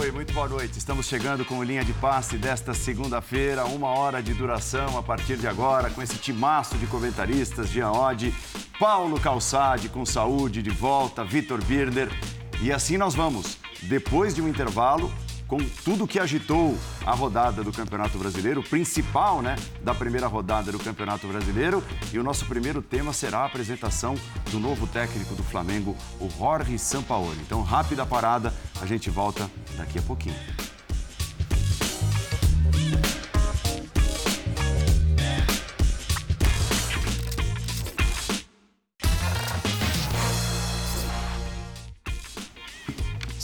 Oi, muito boa noite. Estamos chegando com o Linha de Passe desta segunda-feira, uma hora de duração a partir de agora, com esse timaço de comentaristas, Jean Oddi, Paulo Calçade com saúde de volta, Vitor Birner. E assim nós vamos. Depois de um intervalo, com tudo que agitou a rodada do Campeonato Brasileiro, principal, né, da primeira rodada do Campeonato Brasileiro. E o nosso primeiro tema será a apresentação do novo técnico do Flamengo, o Jorge Sampaoli. Então, rápida parada, a gente volta daqui a pouquinho.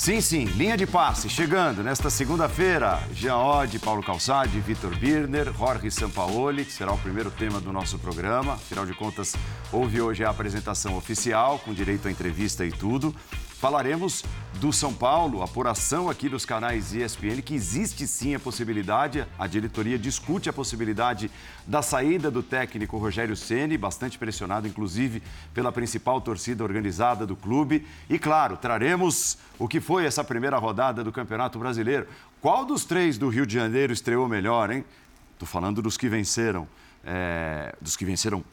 Sim, sim, linha de passe chegando nesta segunda-feira. Jean Oddi, Paulo Calçade, Vitor Birner, Jorge Sampaoli, que será o primeiro tema do nosso programa. Afinal de contas, houve hoje a apresentação oficial, com direito à entrevista e tudo. Falaremos do São Paulo, apuração aqui dos canais ESPN, que existe sim a possibilidade, a diretoria discute a possibilidade da saída do técnico Rogério Ceni, bastante pressionado inclusive pela principal torcida organizada do clube. E claro, traremos o que foi essa primeira rodada do Campeonato Brasileiro. Qual dos três do Rio de Janeiro estreou melhor, hein? Estou falando dos que venceram, é, dos que venceram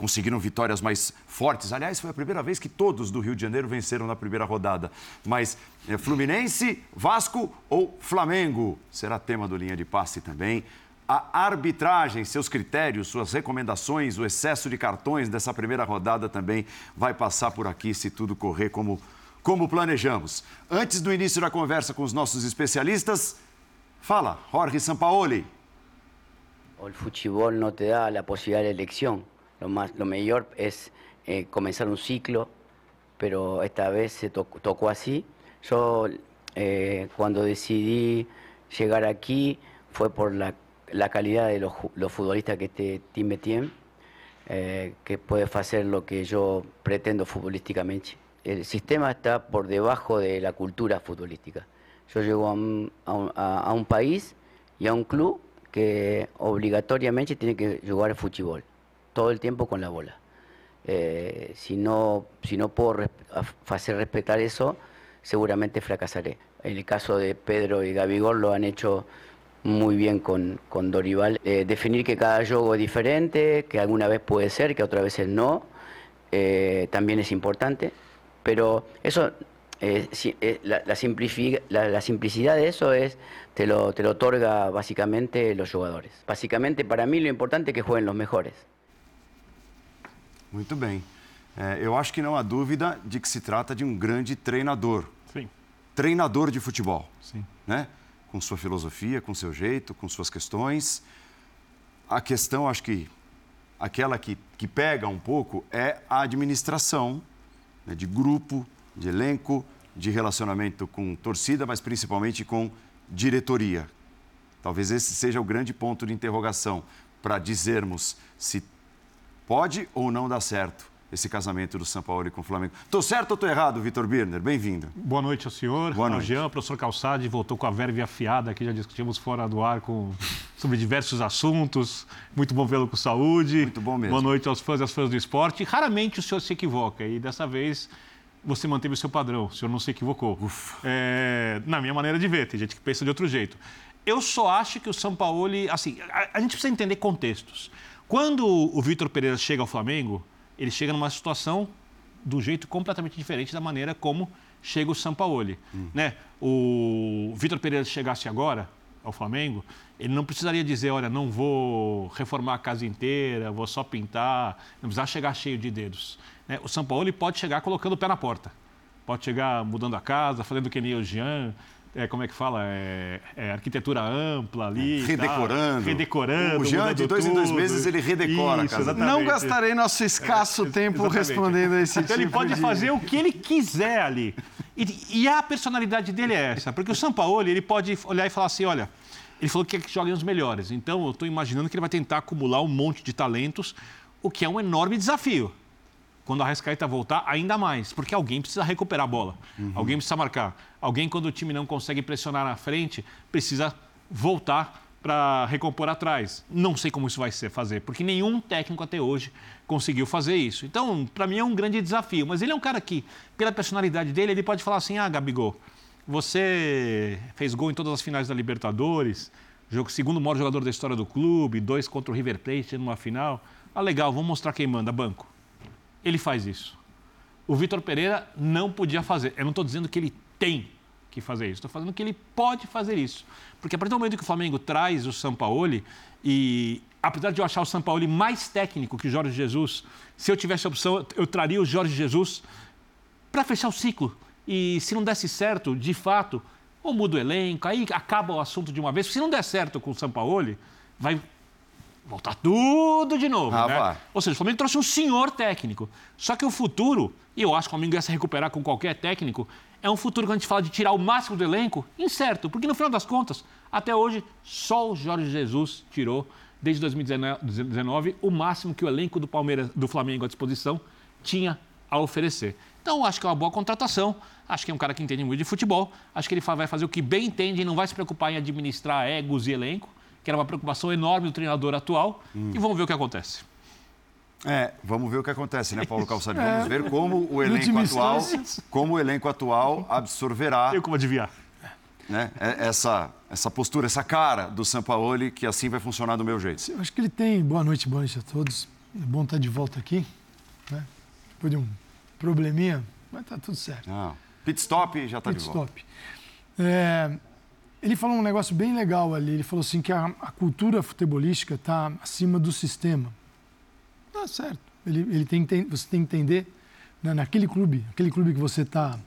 conseguiram vitórias mais fortes. Aliás, foi a primeira vez que todos do Rio de Janeiro venceram na primeira rodada. Mas é, Fluminense, Vasco ou Flamengo será tema do linha de passe também. A arbitragem, seus critérios, suas recomendações, o excesso de cartões dessa primeira rodada também vai passar por aqui se tudo correr como, como planejamos. Antes do início da conversa com os nossos especialistas, fala, Jorge Sampaoli. O futebol não te dá a possibilidade de eleição. Lo, más, lo mejor es eh, comenzar un ciclo, pero esta vez se to tocó así. Yo eh, cuando decidí llegar aquí fue por la, calidad de los, futbolistas que este team me tiene, eh, que puede hacer lo que yo pretendo futbolísticamente. El sistema está por debajo de la cultura futbolística. Yo llego a un país y a un club que obligatoriamente tiene que jugar fútbol todo el tiempo con la bola. Eh, si, no, si no puedo hacer respetar eso, seguramente fracasaré. En el caso de Pedro y Gabigol lo han hecho muy bien con, con Dorival. Eh, definir que cada juego es diferente, que alguna vez puede ser, que otras veces no, eh, también es importante. Pero eso, eh, si, la, la, la, la, simplicidad de eso es, te lo, te lo otorga básicamente los jugadores. Básicamente para mí lo importante es que jueguen los mejores. Muito bem. É, eu acho que não há dúvida de que se trata de um grande treinador. Sim. Treinador de futebol. Sim. Né? Com sua filosofia, com seu jeito, com suas questões. A questão, acho que aquela que, que pega um pouco é a administração né, de grupo, de elenco, de relacionamento com torcida, mas principalmente com diretoria. Talvez esse seja o grande ponto de interrogação para dizermos se pode ou não dar certo esse casamento do São Paulo com o Flamengo. Estou certo ou estou errado, Vitor Birner? Bem-vindo. Boa noite ao senhor. Boa ao noite. Jean, professor Calçade, voltou com a verve afiada, que já discutimos fora do ar com... sobre diversos assuntos. Muito bom vê-lo com saúde. Muito bom mesmo. Boa noite aos fãs e às fãs do esporte. Raramente o senhor se equivoca e dessa vez você manteve o seu padrão, o senhor não se equivocou. É, na minha maneira de ver, tem gente que pensa de outro jeito. Eu só acho que o São Paulo, assim, a, a gente precisa entender contextos. Quando o Vitor Pereira chega ao Flamengo, ele chega numa situação do jeito completamente diferente da maneira como chega o Sampaoli. Hum. Né? O Vitor Pereira chegasse agora ao Flamengo, ele não precisaria dizer, olha, não vou reformar a casa inteira, vou só pintar, não precisava chegar cheio de dedos. Né? O Sampaoli pode chegar colocando o pé na porta, pode chegar mudando a casa, fazendo que nem o Jean, é, como é que fala? É, é, arquitetura ampla ali. Redecorando. Tal, redecorando. O Jean, de dois tudo. em dois meses, ele redecora Isso, a casa. Não gastarei nosso escasso É, tempo exatamente. respondendo a esse Então tipo ele pode de... fazer o que ele quiser ali. E, e a personalidade dele é essa. Porque o Sampaoli, ele pode olhar e falar assim, olha... Ele falou que quer que joguem os melhores. Então, eu estou imaginando que ele vai tentar acumular um monte de talentos, o que é um enorme desafio. Quando a Arrascaeta voltar, ainda mais, porque alguém precisa recuperar a bola, alguém precisa marcar. Alguém, quando o time não consegue pressionar na frente, precisa voltar para recompor atrás. Não sei como isso vai ser fazer, porque nenhum técnico até hoje conseguiu fazer isso. Então, para mim é um grande desafio. Mas ele é um cara que, pela personalidade dele, ele pode falar assim: ah, Gabigol, você fez gol em todas as finais da Libertadores, jogo segundo maior jogador da história do clube, dois contra o River Plate numa final. Ah, legal, vamos mostrar quem manda, banco. Ele faz isso. O Vitor Pereira não podia fazer. Eu não estou dizendo que ele tem que fazer isso. Estou falando que ele pode fazer isso. Porque a partir do momento que o Flamengo traz o Sampaoli, e apesar de eu achar o Sampaoli mais técnico que o Jorge Jesus, se eu tivesse a opção, eu traria o Jorge Jesus para fechar o ciclo. E se não desse certo, de fato, ou muda o elenco, aí acaba o assunto de uma vez. Se não der certo com o Sampaoli, vai voltar tudo de novo. Ah, né? Vai. Ou seja, o Flamengo trouxe um senhor técnico. Só que o futuro, e eu acho que o Flamengo ia se recuperar com qualquer técnico, é um futuro que a gente fala de tirar o máximo do elenco, incerto, porque no final das contas, até hoje, só o Jorge Jesus tirou, desde 2019, o máximo que o elenco do Palmeiras, do Flamengo à disposição tinha a oferecer. Então, acho que é uma boa contratação. Acho que é um cara que entende muito de futebol. Acho que ele vai fazer o que bem entende e não vai se preocupar em administrar egos e elenco, que era uma preocupação enorme do treinador atual. Hum. E vamos ver o que acontece. É, vamos ver o que acontece, né, Paulo Calçado? É. Vamos ver como o elenco atual, como o elenco atual absorverá. Eu como adivinhar. Né, é, essa, essa postura, essa cara do Sampaoli, que assim vai funcionar do meu jeito. Eu acho que ele tem. Boa noite, boa noite a todos. É bom estar de volta aqui. Né? Depois de um probleminha, mas tá tudo certo. Não. Pit stop já está de volta. Pit stop. É, ele falou um negócio bem legal ali. Ele falou assim que a, a cultura futebolística está acima do sistema. Tá certo. Ele, ele tem, tem, você tem que entender, né, naquele clube, aquele clube que você está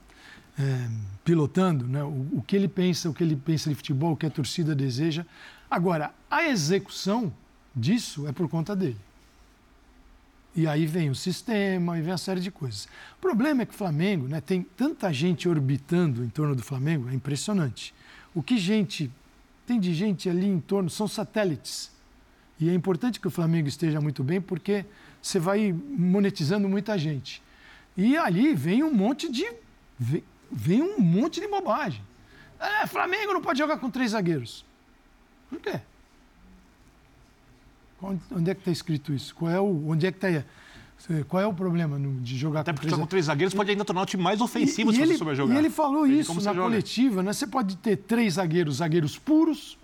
é, pilotando, né, o, o, que ele pensa, o que ele pensa de futebol, o que a torcida deseja. Agora, a execução disso é por conta dele. E aí vem o sistema e vem a série de coisas. O problema é que o Flamengo né, tem tanta gente orbitando em torno do Flamengo, é impressionante. O que gente tem de gente ali em torno são satélites. E é importante que o Flamengo esteja muito bem, porque você vai monetizando muita gente. E ali vem um monte de. Vem, um monte de bobagem. É, Flamengo não pode jogar com três zagueiros. Por quê? Onde é que está escrito isso? Qual é o, onde é que está qual é o problema de jogar Até com porque três... com três zagueiros pode ainda tornar o time mais ofensivo e, se e você ele, souber jogar. E ele falou isso na coletiva, né? Você pode ter três zagueiros, zagueiros puros,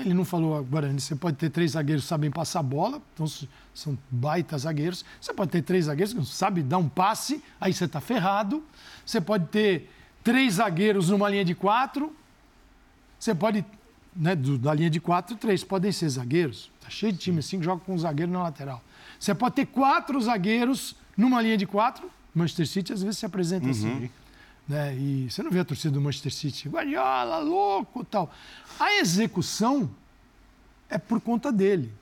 ele não falou agora, você pode ter três zagueiros que sabem passar bola, então são baita zagueiros. Você pode ter três zagueiros que não sabem dar um passe, aí você está ferrado. Você pode ter três zagueiros numa linha de quatro. Você pode, né, da linha de quatro, três podem ser zagueiros. Está cheio de time assim que joga com um zagueiro na lateral. Você pode ter quatro zagueiros numa linha de quatro. Manchester City às vezes se apresenta uhum. assim. Né? E você não vê a torcida do Manchester City, Guardiola, louco tal. A execução é por conta dele.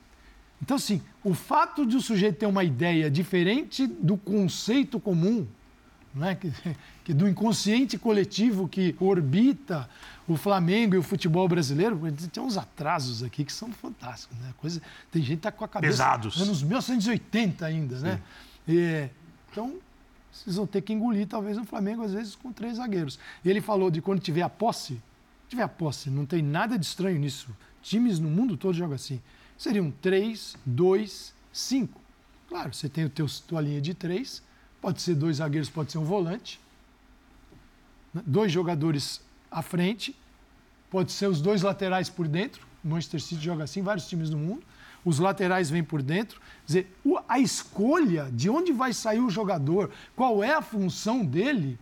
Então, assim, o fato de o sujeito ter uma ideia diferente do conceito comum, né? que, que do inconsciente coletivo que orbita o Flamengo e o futebol brasileiro, tem uns atrasos aqui que são fantásticos. Né? Coisa, tem gente que está com a cabeça. Pesados. Anos 1980 ainda, né? E, então, vocês vão ter que engolir talvez o Flamengo, às vezes, com três zagueiros. E ele falou de quando tiver a posse, tiver a posse, não tem nada de estranho nisso. Times no mundo todo jogam assim. Seriam três, dois, cinco. Claro, você tem a tua linha de três, pode ser dois zagueiros, pode ser um volante. Né? Dois jogadores à frente, pode ser os dois laterais por dentro. O Manchester City joga assim, vários times no mundo os laterais vêm por dentro. Quer dizer, a escolha de onde vai sair o jogador, qual é a função dele,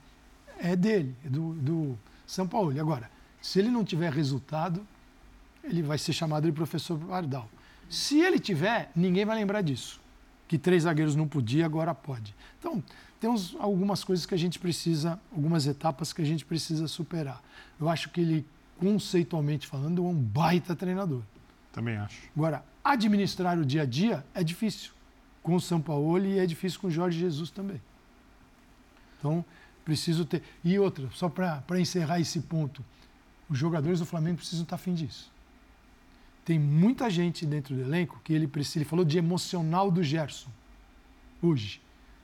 é dele, é do, do São Paulo. Agora, se ele não tiver resultado, ele vai ser chamado de professor Pardal. Se ele tiver, ninguém vai lembrar disso. Que três zagueiros não podia, agora pode. Então, temos algumas coisas que a gente precisa, algumas etapas que a gente precisa superar. Eu acho que ele, conceitualmente falando, é um baita treinador. Também acho. Agora, administrar o dia a dia é difícil com o São Paulo e é difícil com o Jorge Jesus também. Então, preciso ter. E outra, só para encerrar esse ponto, os jogadores do Flamengo precisam estar afim disso. Tem muita gente dentro do elenco que ele precisa. Ele falou de emocional do Gerson hoje.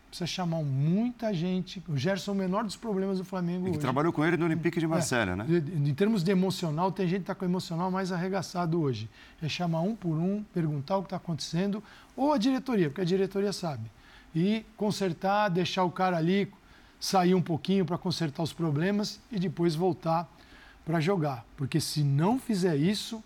precisa chamar muita gente. O Gerson é o menor dos problemas do Flamengo E que hoje. trabalhou com ele no Olympique de Marselha, É, né? Em termos de emocional, tem gente que está com o emocional mais arregaçado hoje. É chamar um por um, perguntar o que está acontecendo, ou a diretoria, porque a diretoria sabe. E consertar, deixar o cara ali sair um pouquinho para consertar os problemas e depois voltar para jogar. Porque se não fizer isso,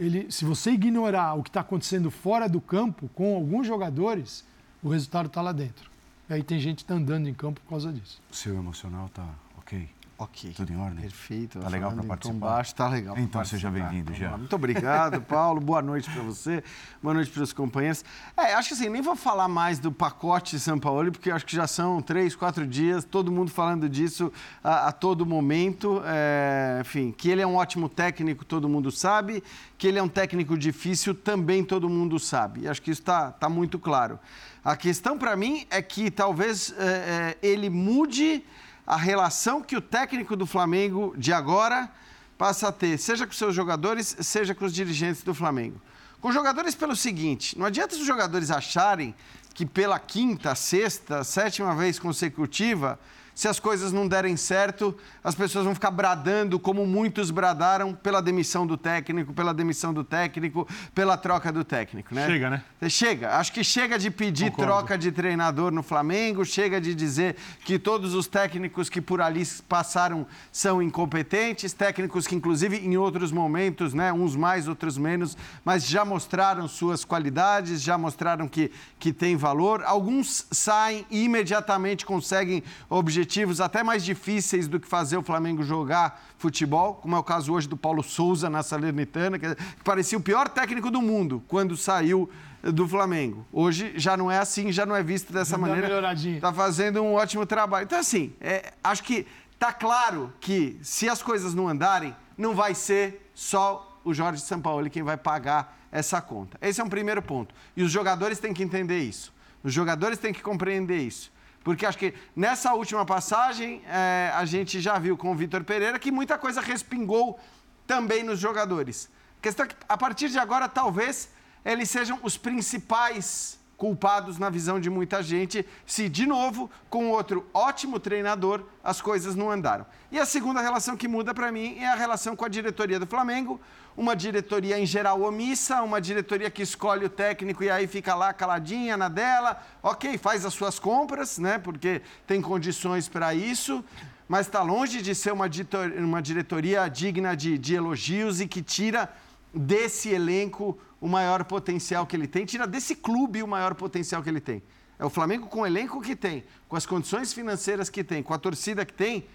ele, se você ignorar o que está acontecendo fora do campo com alguns jogadores, o resultado está lá dentro. E aí tem gente que está andando em campo por causa disso. O seu emocional tá ok? Ok. Tudo em ordem? Perfeito. Tá legal pra em tom participar? baixo, tá legal. Então, seja participar. bem-vindo, lá. Muito obrigado, Paulo. Boa noite para você. Boa noite para os companheiros. É, acho que assim, nem vou falar mais do pacote São Paulo, porque acho que já são três, quatro dias, todo mundo falando disso a, a todo momento. É, enfim, que ele é um ótimo técnico, todo mundo sabe. Que ele é um técnico difícil, também todo mundo sabe. E acho que isso está tá muito claro. A questão para mim é que talvez é, é, ele mude a relação que o técnico do Flamengo de agora passa a ter, seja com seus jogadores, seja com os dirigentes do Flamengo. Com jogadores pelo seguinte, não adianta os jogadores acharem que pela quinta, sexta, sétima vez consecutiva, se as coisas não derem certo, as pessoas vão ficar bradando como muitos bradaram pela demissão do técnico, pela demissão do técnico, pela troca do técnico, né? Chega, né? Chega. Acho que chega de pedir Concordo. troca de treinador no Flamengo, chega de dizer que todos os técnicos que por ali passaram são incompetentes, técnicos que, inclusive, em outros momentos, né, uns mais, outros menos, mas já mostraram suas qualidades, já mostraram que, que tem valor. Alguns saem e imediatamente conseguem objetivos até mais difíceis do que fazer o Flamengo jogar futebol, como é o caso hoje do Paulo Souza na Salernitana, que parecia o pior técnico do mundo quando saiu do Flamengo. Hoje já não é assim, já não é visto dessa maneira. Está fazendo um ótimo trabalho. Então, assim, é, acho que tá claro que se as coisas não andarem, não vai ser só o Jorge Sampaoli quem vai pagar essa conta. Esse é um primeiro ponto. E os jogadores têm que entender isso. Os jogadores têm que compreender isso. Porque acho que nessa última passagem, é, a gente já viu com o Vitor Pereira que muita coisa respingou também nos jogadores. A questão é que, a partir de agora, talvez eles sejam os principais culpados na visão de muita gente, se de novo, com outro ótimo treinador, as coisas não andaram. E a segunda relação que muda para mim é a relação com a diretoria do Flamengo, uma diretoria em geral omissa, uma diretoria que escolhe o técnico e aí fica lá caladinha na dela, ok, faz as suas compras, né, porque tem condições para isso, mas está longe de ser uma, diretoria digna de, de elogios e que tira desse elenco o maior potencial que ele tem, tira desse clube o maior potencial que ele tem. É o Flamengo com o elenco que tem, com as condições financeiras que tem, com a torcida que tem,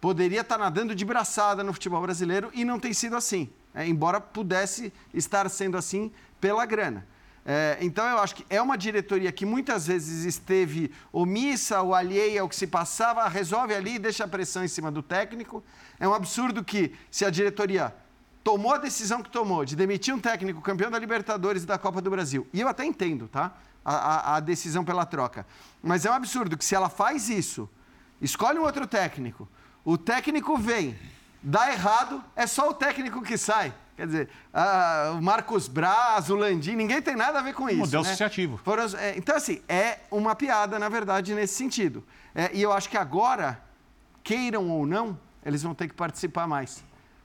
poderia estar nadando de braçada no futebol brasileiro e não tem sido assim. É, embora pudesse estar sendo assim pela grana. É, então eu acho que é uma diretoria que muitas vezes esteve omissa ou alheia ao que se passava, resolve ali e deixa a pressão em cima do técnico. É um absurdo que se a diretoria tomou a decisão que tomou de demitir um técnico campeão da Libertadores e da Copa do Brasil, e eu até entendo, tá? A, a- a decisão pela troca. Mas é um absurdo que se ela faz isso, escolhe um outro técnico, o técnico vem, dá errado, é só o técnico que sai. Quer dizer, o Marcos Braz, o Landim, ninguém tem nada a ver com isso. modelo né? associativo. Foram é, então, assim, é uma piada, na verdade, nesse sentido. É, e eu acho que agora, queiram ou não, eles vão ter que participar mais.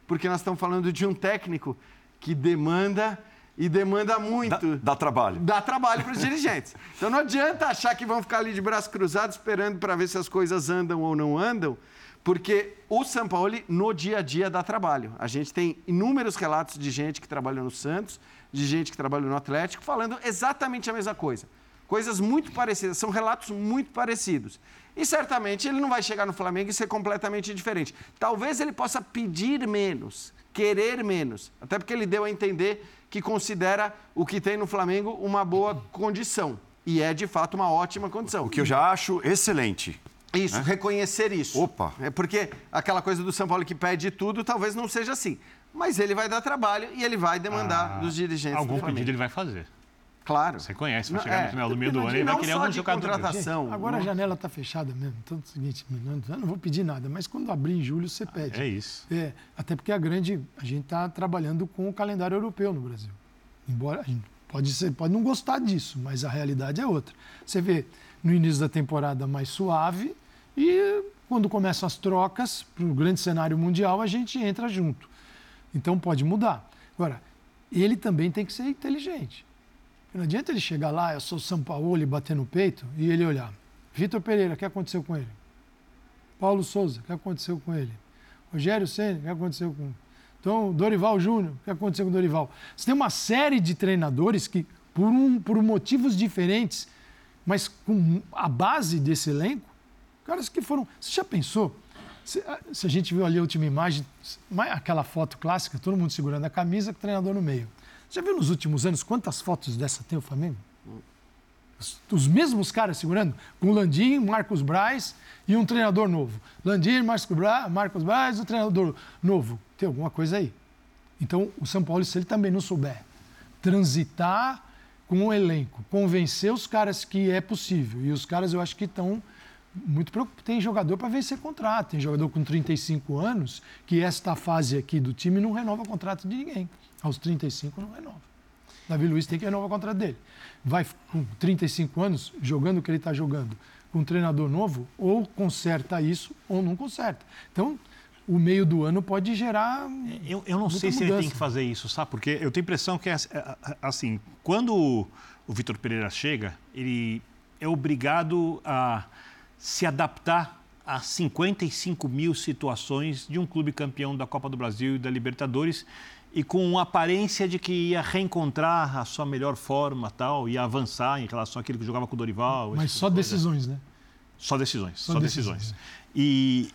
Porque nós estamos falando de um técnico que demanda e demanda Dá, muito. dá trabalho. Dá trabalho para os dirigentes. Então não adianta achar que vão ficar ali de braço cruzado esperando para ver se as coisas andam ou não andam, porque o Sampaoli no dia a dia dá trabalho. A gente tem inúmeros relatos de gente que trabalhou no Santos, de gente que trabalhou no Atlético, falando exatamente a mesma coisa. Coisas muito parecidas, são relatos muito parecidos. E certamente ele não vai chegar no Flamengo e ser completamente diferente. Talvez ele possa pedir menos, querer menos, até porque ele deu a entender que considera o que tem no Flamengo uma boa condição. E é de fato uma ótima condição. O que eu já acho excelente. Isso, reconhecer isso. Opa. É porque aquela coisa do São Paulo que pede tudo talvez não seja assim. Mas ele vai dar trabalho e ele vai demandar dos dirigentes Ah, Algum do Flamengo. pedido ele vai fazer. Claro. Você conhece, vai Não, chegar no é, final do meio do ano, não vai querer algum de jogador. contratação. Agora a não- janela está fechada mesmo. Então é o seguinte, não, eu não vou pedir nada, mas quando abrir em julho, você pede. É isso. É, até porque a grande. A gente está trabalhando com o calendário europeu no Brasil. Embora a gente Pode, ser, pode não gostar disso, mas a realidade é outra. Você vê no início da temporada mais suave e quando começam as trocas para o grande cenário mundial, a gente entra junto. Então pode mudar. Agora, ele também tem que ser inteligente. Não adianta ele chegar lá, eu sou São Paulo, e bater no peito e ele olhar. Vitor Pereira, o que aconteceu com ele? Paulo Souza, o que aconteceu com ele? Rogério Senna, o que aconteceu com ele? Então, Dorival Júnior, o que aconteceu com o Dorival? Você tem uma série de treinadores que, por, um, por motivos diferentes, mas com a base desse elenco, caras que foram. Você já pensou? Se, se a gente viu ali a última imagem, aquela foto clássica, todo mundo segurando a camisa, com o treinador no meio. Já viu nos últimos anos quantas fotos dessa tem o Flamengo? Os, os mesmos caras segurando, com o Landim, Marcos Braz e um treinador novo. Landim, Marcos Braz, Marcos Braz, um treinador novo. Tem alguma coisa aí. Então, o São Paulo, se ele também não souber transitar com o elenco, convencer os caras que é possível, e os caras eu acho que estão muito preocupados. Tem jogador para vencer contrato, tem jogador com 35 anos que esta fase aqui do time não renova contrato de ninguém. Aos 35 não renova. Davi Luiz tem que renovar o contrato dele. Vai com 35 anos, jogando o que ele está jogando, com um treinador novo, ou conserta isso ou não conserta. Então, o meio do ano pode gerar. Eu, eu não sei se ele tem que fazer isso, sabe? Porque eu tenho a impressão que, é, é, é, assim, quando o Vitor Pereira chega, ele é obrigado a se adaptar a 55 mil situações de um clube campeão da Copa do Brasil e da Libertadores e com a aparência de que ia reencontrar a sua melhor forma tal, ia avançar em relação àquilo que jogava com o Dorival. Mas tipo só decisões, né? Só decisões, só, só decisões. decisões. E,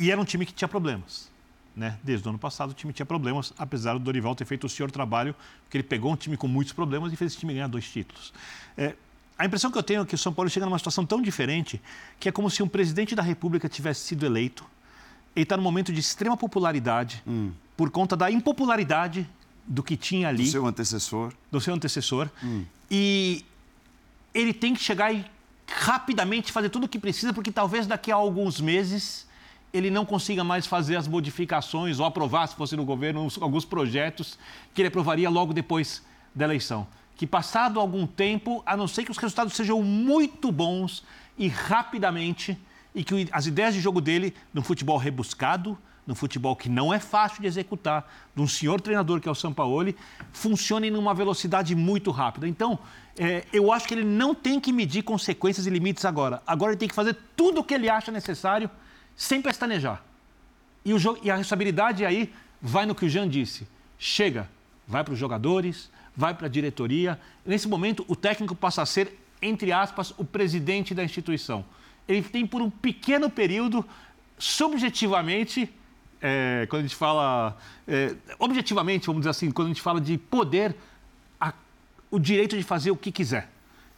e era um time que tinha problemas. Né? Desde o ano passado o time tinha problemas, apesar do Dorival ter feito o senhor trabalho, porque ele pegou um time com muitos problemas e fez esse time ganhar dois títulos. É, a impressão que eu tenho é que o São Paulo chega numa situação tão diferente que é como se um presidente da República tivesse sido eleito, ele está num momento de extrema popularidade hum. Por conta da impopularidade do que tinha ali. Do seu antecessor. Do seu antecessor. Hum. E ele tem que chegar e rapidamente fazer tudo o que precisa, porque talvez daqui a alguns meses ele não consiga mais fazer as modificações ou aprovar, se fosse no governo, alguns projetos que ele aprovaria logo depois da eleição. Que passado algum tempo, a não ser que os resultados sejam muito bons e rapidamente, e que as ideias de jogo dele, num futebol rebuscado, num futebol que não é fácil de executar, de um senhor treinador que é o Sampaoli, funcionem numa velocidade muito rápida. Então, é, eu acho que ele não tem que medir consequências e limites agora. Agora ele tem que fazer tudo o que ele acha necessário sem pestanejar. E, o jogo, e a responsabilidade aí vai no que o Jean disse. Chega, vai para os jogadores, vai para a diretoria. Nesse momento, o técnico passa a ser, entre aspas, o presidente da instituição. Ele tem, por um pequeno período, subjetivamente, é, quando a gente fala. É, objetivamente, vamos dizer assim, quando a gente fala de poder, a, o direito de fazer o que quiser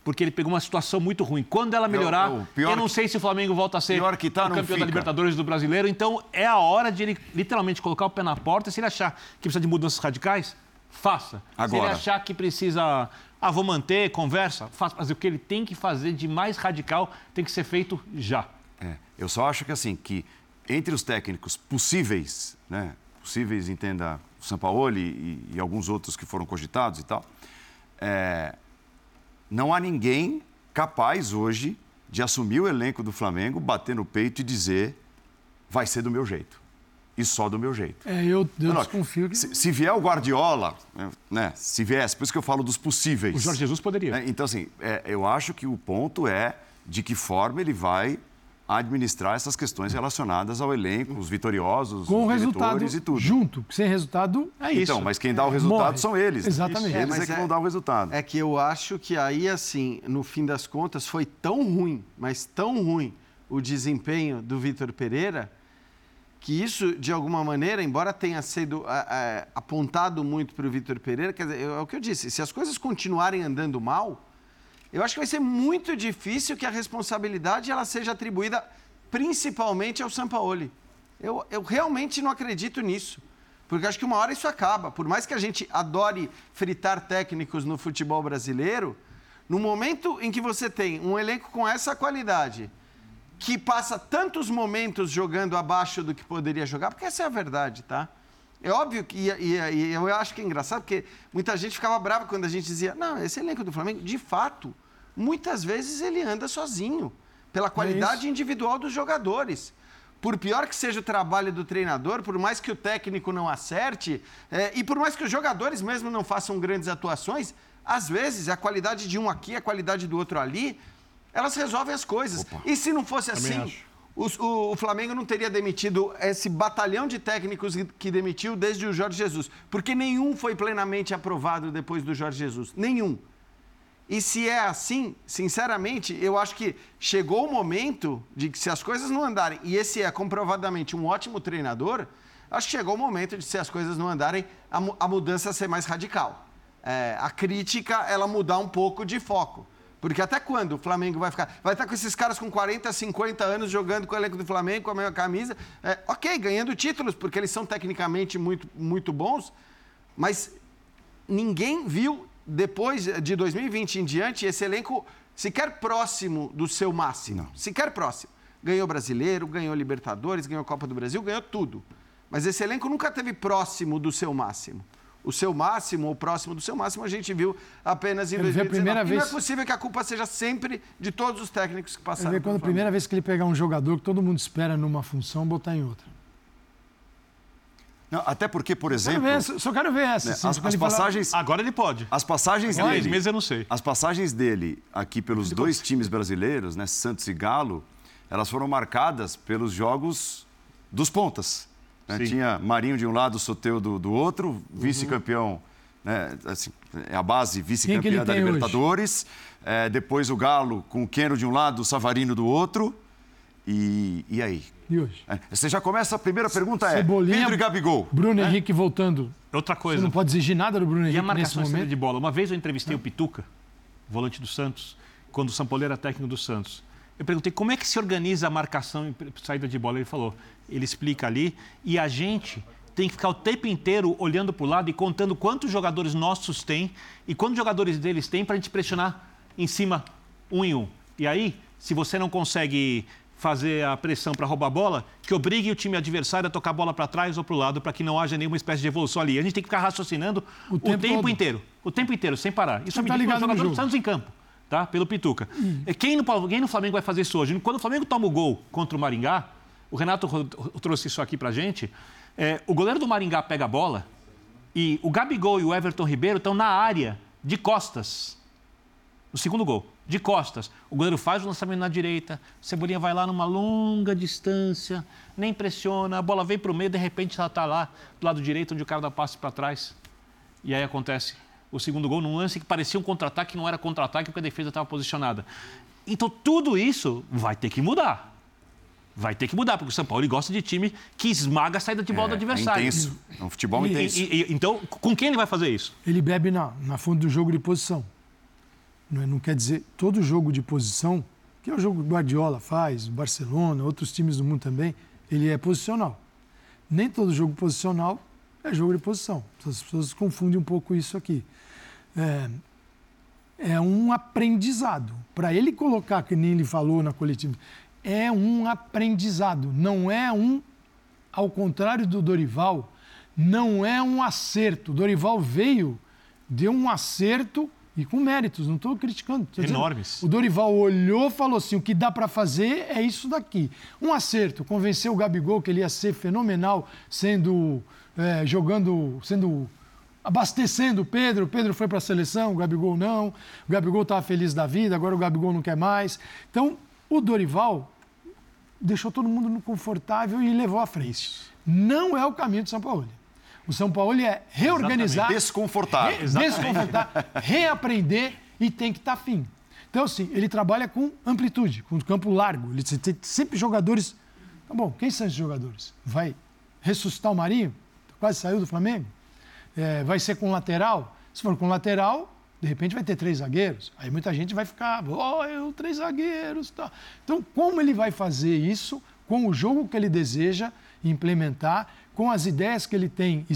porque ele pegou uma situação muito ruim. Quando ela melhorar, eu, eu, eu não sei se o Flamengo volta a ser que tá, o campeão fica. da Libertadores do Brasileiro. Então é a hora de ele literalmente colocar o pé na porta. Se ele achar que precisa de mudanças radicais, faça. Agora. Se ele achar que precisa, ah, vou manter, conversa, faça. Mas o que ele tem que fazer de mais radical tem que ser feito já. É, eu só acho que assim, que entre os técnicos possíveis, né, possíveis, entenda, o Sampaoli e, e alguns outros que foram cogitados e tal, é, não há ninguém capaz hoje de assumir o elenco do Flamengo, bater no peito e dizer vai ser do meu jeito. E só do meu jeito. É, eu, eu não, desconfio que... Se, se, vier o Guardiola, né, se viesse, por isso que eu falo dos possíveis. O Jorge Jesus poderia. Né, então, assim, é, eu acho que o ponto é de que forma ele vai administrar essas questões relacionadas ao elenco, os vitoriosos, Com os resultado e tudo. junto. Sem resultado, é isso. Então, mas quem dá o resultado Morre. são eles. Exatamente. Eles é, é que é, vão dar o resultado. É que eu acho que aí, assim, no fim das contas, foi tão ruim, mas tão ruim o desempenho do Vitor Pereira, que isso, de alguma maneira, embora tenha sido é, é apontado muito para o Vitor Pereira, quer dizer, é o que eu disse, se as coisas continuarem andando mal, eu acho que vai ser muito difícil que a responsabilidade ela seja atribuída principalmente ao Sampaoli. Eu, eu realmente não acredito nisso. Porque acho que uma hora isso acaba. Por mais que a gente adore fritar técnicos no futebol brasileiro, no momento em que você tem um elenco com essa qualidade, que passa tantos momentos jogando abaixo do que poderia jogar, porque essa é a verdade, tá? É óbvio que, e, e, e, eu acho que é engraçado, porque muita gente ficava brava quando a gente dizia, não, esse elenco do Flamengo, de fato, muitas vezes ele anda sozinho, pela qualidade é individual dos jogadores. Por pior que seja o trabalho do treinador, por mais que o técnico não acerte, é, e por mais que os jogadores mesmo não façam grandes atuações, às vezes a qualidade de um aqui, a qualidade do outro ali, elas resolvem as coisas. Opa. E se não fosse Também assim, o, o, Flamengo não teria demitido esse batalhão de técnicos que demitiu desde o Jorge Jesus, porque nenhum foi plenamente aprovado depois do Jorge Jesus. Nenhum. E se é assim, sinceramente, eu acho que chegou o momento de que, se as coisas não andarem, e esse é comprovadamente um ótimo treinador, acho que chegou o momento de, se as coisas não andarem, a, a mudança ser mais radical. É, a crítica, ela mudar um pouco de foco. Porque até quando o Flamengo vai ficar? Vai estar com esses caras com 40, 50 anos jogando com o elenco do Flamengo, com a mesma camisa. É, ok, ganhando títulos, porque eles são tecnicamente muito, muito bons, mas ninguém viu, depois de 2020 em diante, esse elenco sequer próximo do seu máximo. Não. Sequer próximo. Ganhou brasileiro, ganhou Libertadores, ganhou Copa do Brasil, ganhou tudo. Mas esse elenco nunca teve próximo do seu máximo o seu máximo, ou próximo do seu máximo, a gente viu apenas em ele 2019. Primeira vez... não é possível que a culpa seja sempre de todos os técnicos que passaram. Ele vê quando a primeira vez que ele pegar um jogador que todo mundo espera numa função, botar em outra. Não, até porque, por exemplo. Quero ver, só quero ver essa. Né, as, as passagens. Falar... Agora ele pode. As passagens Agora, dele. meses eu não sei. As passagens dele aqui pelos ele dois consegue. times brasileiros, né, Santos e Galo, elas foram marcadas pelos jogos dos pontas. Né? Tinha Marinho de um lado, Soteu do, do outro, vice-campeão, né? assim, é a base vice-campeã da Libertadores. É, depois o Galo com o Queno de um lado, o Savarino do outro. E, e aí? E hoje? É, você já começa, a primeira pergunta é, Pedro e Gabigol. Bruno né? Henrique voltando. Outra coisa. Você não pode exigir nada do Bruno Henrique E a marcação nesse momento? de bola? Uma vez eu entrevistei é. o Pituca, volante do Santos, quando o São Paulo era técnico do Santos. Eu perguntei como é que se organiza a marcação e saída de bola. Ele falou, ele explica ali, e a gente tem que ficar o tempo inteiro olhando para o lado e contando quantos jogadores nossos tem e quantos jogadores deles tem para a gente pressionar em cima um em um. E aí, se você não consegue fazer a pressão para roubar a bola, que obrigue o time adversário a tocar a bola para trás ou para o lado, para que não haja nenhuma espécie de evolução ali. A gente tem que ficar raciocinando o, o tempo, tempo inteiro. O tempo inteiro, sem parar. Isso é tá ligado no do Santos em campo tá? pelo Pituca. Hum. Quem, no, quem no Flamengo vai fazer isso hoje? Quando o Flamengo toma o gol contra o Maringá, o Renato trouxe isso aqui pra gente, é, o goleiro do Maringá pega a bola e o Gabigol e o Everton Ribeiro estão na área de costas. No segundo gol, de costas. O goleiro faz o lançamento na direita, o Cebolinha vai lá numa longa distância, nem pressiona, a bola vem para o meio, de repente ela está lá do lado direito, onde o cara dá passe para trás. E aí acontece o segundo gol num lance que parecia um contra-ataque, não era contra-ataque porque a defesa estava posicionada. Então tudo isso vai ter que mudar. Vai ter que mudar, porque o São Paulo gosta de time que esmaga a saída de bola é, do adversário. É intenso. É um futebol e, intenso. E, e, então, com quem ele vai fazer isso? Ele bebe na, na fonte do jogo de posição. Não, é, não quer dizer todo jogo de posição, que é o jogo que o Guardiola faz, o Barcelona, outros times do mundo também, ele é posicional. Nem todo jogo posicional é jogo de posição. As pessoas confundem um pouco isso aqui é, é um aprendizado. Para ele colocar, que nem ele falou na coletiva, é um aprendizado, não é um, ao contrário do Dorival, não é um acerto. Dorival veio, deu um acerto e com méritos, não estou criticando. Tô Enormes. Dizendo, o Dorival olhou falou assim: o que dá para fazer é isso daqui. Um acerto, convenceu o Gabigol que ele ia ser fenomenal, sendo. É, jogando, sendo abastecendo Pedro. Pedro foi para a seleção, o Gabigol não. O Gabigol estava feliz da vida, agora o Gabigol não quer mais. Então, o Dorival deixou todo mundo confortável e levou à frente. Não é o caminho do São Paulo. O São Paulo é reorganizar. Exatamente. Desconfortável. Re, desconfortar, reaprender e tem que estar tá fim. Então, assim, ele trabalha com amplitude, com campo largo. Ele tem sempre jogadores. Tá bom, quem são esses jogadores? Vai ressuscitar o Marinho? Quase saiu do Flamengo? É, vai ser com lateral? Se for com lateral, de repente vai ter três zagueiros. Aí muita gente vai ficar, oh, eu, três zagueiros. Tá. Então, como ele vai fazer isso com o jogo que ele deseja implementar, com as ideias que ele tem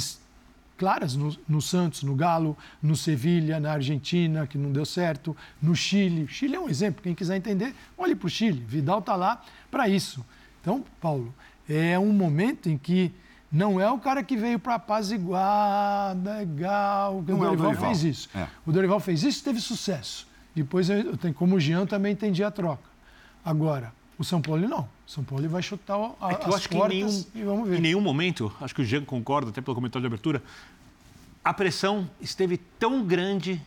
claras no, no, Santos, no Galo, no Sevilha, na Argentina, que não deu certo, no Chile. Chile é um exemplo, quem quiser entender, olhe para o Chile. Vidal está lá para isso. Então, Paulo, é um momento em que Não é o cara que veio para apaziguar, legal. O Não é o Dorival, Dorival. fez isso. É. O Dorival fez isso e teve sucesso. Depois, eu, tenho- como o Jean, também entendi a troca. Agora, o São Paulo não. O São Paulo vai chutar a, É que eu as acho que em nenhum, e vamos ver. em nenhum momento, acho que o Jean concorda, até pelo comentário de abertura, a pressão esteve tão grande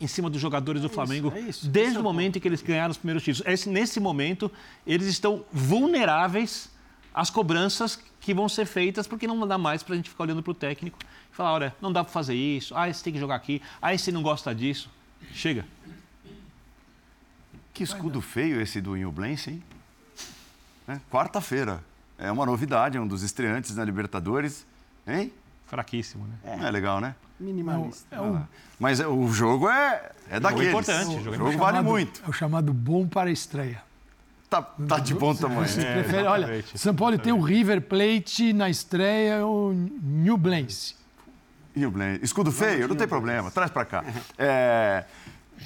em cima dos jogadores do Flamengo é isso. desde é o momento em que eles ganharam os primeiros títulos. Esse- nesse momento, eles estão vulneráveis às cobranças que vão ser feitas, porque não dá mais para a gente ficar olhando para o técnico e falar, olha, não dá para fazer isso, ah, você tem que jogar aqui, ah, você não gosta disso. Chega. Que escudo feio esse do Inublense, hein? Né? Quarta-feira. É uma novidade, é um dos estreantes na Libertadores. Hein? Fraquíssimo, né? Não é legal, né? Minimalista. É o, Mas é- o jogo é, é daqueles. importante, O o jogo jogo, é vale chamado- muito. É o chamado bom para a estreia. Tá, tá de bom tamanho. Você É, prefere, olha, São Paulo tem o River Plate na estreia, o Newblense. Inublense. Escudo feio? Não tem problema. Traz pra cá. É,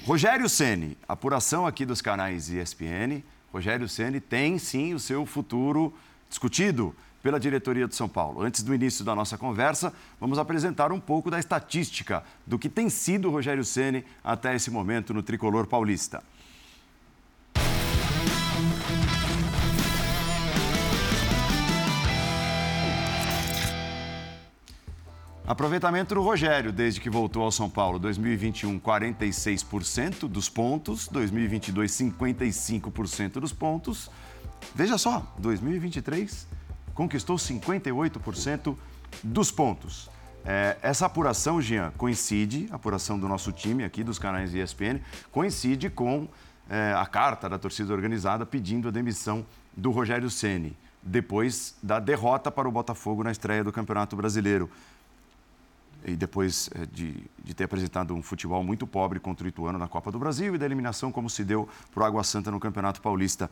Rogério Ceni, apuração aqui dos canais ESPN. Rogério Ceni tem sim o seu futuro discutido pela diretoria do São Paulo. Antes do início da nossa conversa, vamos apresentar um pouco da estatística do que tem sido o Rogério Ceni até esse momento no tricolor paulista. Aproveitamento do Rogério, desde que voltou ao São Paulo, 2021, 46% dos pontos, 2022, 55% dos pontos. Veja só, 2023 conquistou 58% dos pontos. É, essa apuração, Jean, coincide, a apuração do nosso time aqui, dos canais ESPN, coincide com é, a carta da torcida organizada pedindo a demissão do Rogério Ceni depois da derrota para o Botafogo na estreia do Campeonato Brasileiro e depois eh, de, de ter apresentado um futebol muito pobre contra o Ituano na Copa do Brasil e da eliminação como se deu para o Água Santa no Campeonato Paulista.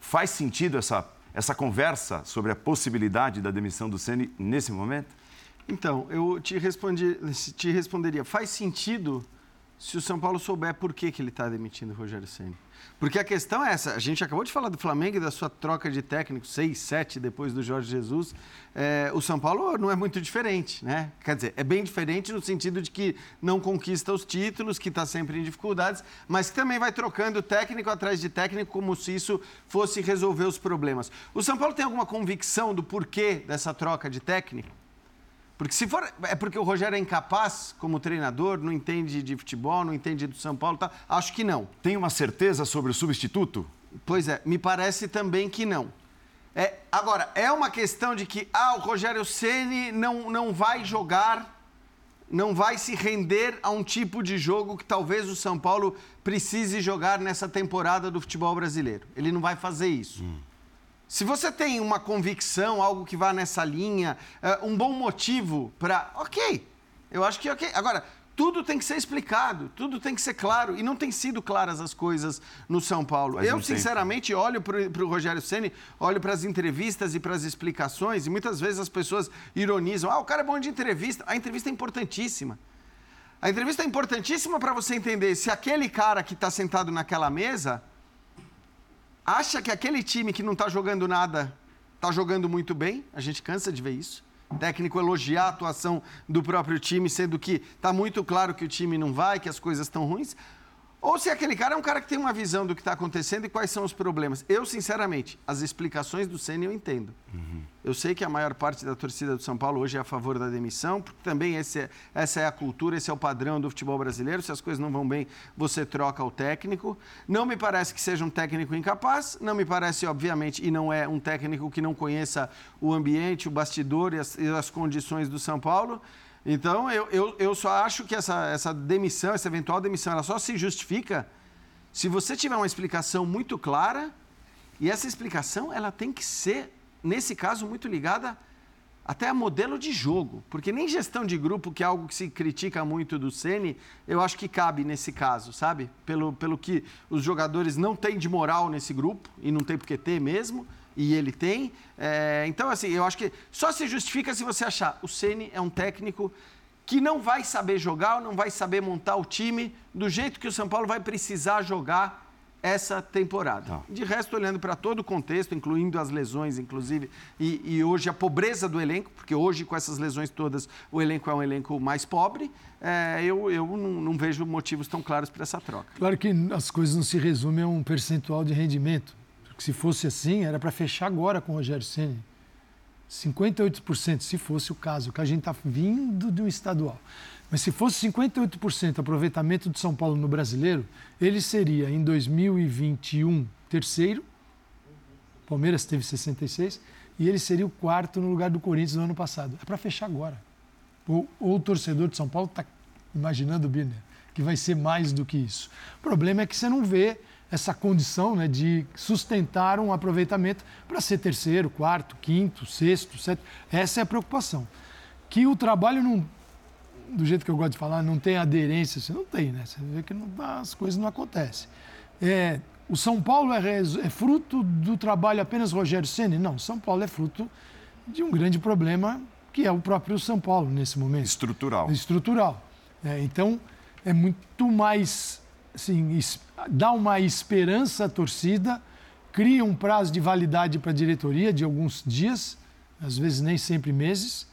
Faz sentido essa, essa conversa sobre a possibilidade da demissão do Ceni nesse momento? Então, eu te, respondi, te responderia, faz sentido se o São Paulo souber por que, que ele está demitindo o Rogério Ceni. Porque a questão é essa, a gente acabou de falar do Flamengo e da sua troca de técnico, 6, 7 depois do Jorge Jesus. É, o São Paulo não é muito diferente, né? Quer dizer, é bem diferente no sentido de que não conquista os títulos, que está sempre em dificuldades, mas que também vai trocando técnico atrás de técnico como se isso fosse resolver os problemas. O São Paulo tem alguma convicção do porquê dessa troca de técnico? Porque se for. É porque o Rogério é incapaz como treinador, não entende de futebol, não entende do São Paulo, tá? Acho que não. Tem uma certeza sobre o substituto? Pois é, me parece também que não. É, agora, é uma questão de que ah, o Rogério Ceni não, não vai jogar, não vai se render a um tipo de jogo que talvez o São Paulo precise jogar nessa temporada do futebol brasileiro. Ele não vai fazer isso. Se você tem uma convicção, algo que vá nessa linha, eh, um bom motivo para. Ok, eu acho que ok. Agora, tudo tem que ser explicado, tudo tem que ser claro. E não tem sido claras as coisas no São Paulo. Eu, um tempo. sinceramente, olho para o Rogério Ceni, olho para as entrevistas e para as explicações, e muitas vezes as pessoas ironizam: ah, o cara é bom de entrevista. A entrevista é importantíssima. A entrevista é importantíssima para você entender se aquele cara que está sentado naquela mesa acha que aquele time que não está jogando nada está jogando muito bem. A gente cansa de ver isso. Técnico elogiar a atuação do próprio time, sendo que está muito claro que o time não vai, que as coisas estão ruins. Ou se aquele cara é um cara que tem uma visão do que está acontecendo e quais são os problemas. Eu, sinceramente, as explicações do Senna eu entendo. Eu sei que a maior parte da torcida do São Paulo hoje é a favor da demissão, porque também é- essa é a cultura, esse é o padrão do futebol brasileiro. Se as coisas não vão bem, você troca o técnico. Não me parece que seja um técnico incapaz, não me parece, obviamente, e não é um técnico que não conheça o ambiente, o bastidor e as, e as condições do São Paulo. Então, eu, eu, eu só acho que essa, essa demissão, essa eventual demissão, ela só se justifica se você tiver uma explicação muito clara e essa explicação ela tem que ser, nesse caso, muito ligada até a modelo de jogo. Porque nem gestão de grupo, que é algo que se critica muito do Ceni, eu acho que cabe nesse caso, sabe? Pelo, pelo que os jogadores não têm de moral nesse grupo, e não tem por que ter mesmo, e ele tem. É, então, assim, eu acho que só se justifica se você achar o Ceni é um técnico que não vai saber jogar, ou não vai saber montar o time do jeito que o São Paulo vai precisar jogar essa temporada. Tá. De resto, olhando para todo o contexto, incluindo as lesões, inclusive, e, e, hoje a pobreza do elenco, porque hoje com essas lesões todas o elenco é um elenco mais pobre, é, eu, eu não, não, vejo motivos tão claros para essa troca. Claro que as coisas não se resumem a um percentual de rendimento. Porque se fosse assim, era para fechar agora com o Rogério Ceni. 58%, se fosse o caso, que a gente está vindo de um estadual. Mas se fosse 58% aproveitamento de São Paulo no brasileiro, ele seria em 2021 terceiro. Palmeiras teve 66 e ele seria o quarto no lugar do Corinthians no ano passado. É para fechar agora. Ou, o torcedor de São Paulo está imaginando, Birner, que vai ser mais do que isso. O problema é que você não vê essa condição né, de sustentar um aproveitamento para ser terceiro, quarto, quinto, sexto, sétimo. Essa é a preocupação. Que o trabalho não do jeito que eu gosto de falar, não tem aderência, você não tem, né? Você vê que não, as coisas não acontecem. É, o São Paulo é, é, fruto do trabalho apenas Rogério Ceni? Não, São Paulo é fruto de um grande problema que é o próprio São Paulo nesse momento. Estrutural. Estrutural. É, então, é muito mais, assim, dá uma esperança à torcida, cria um prazo de validade para a diretoria de alguns dias, às vezes nem sempre meses,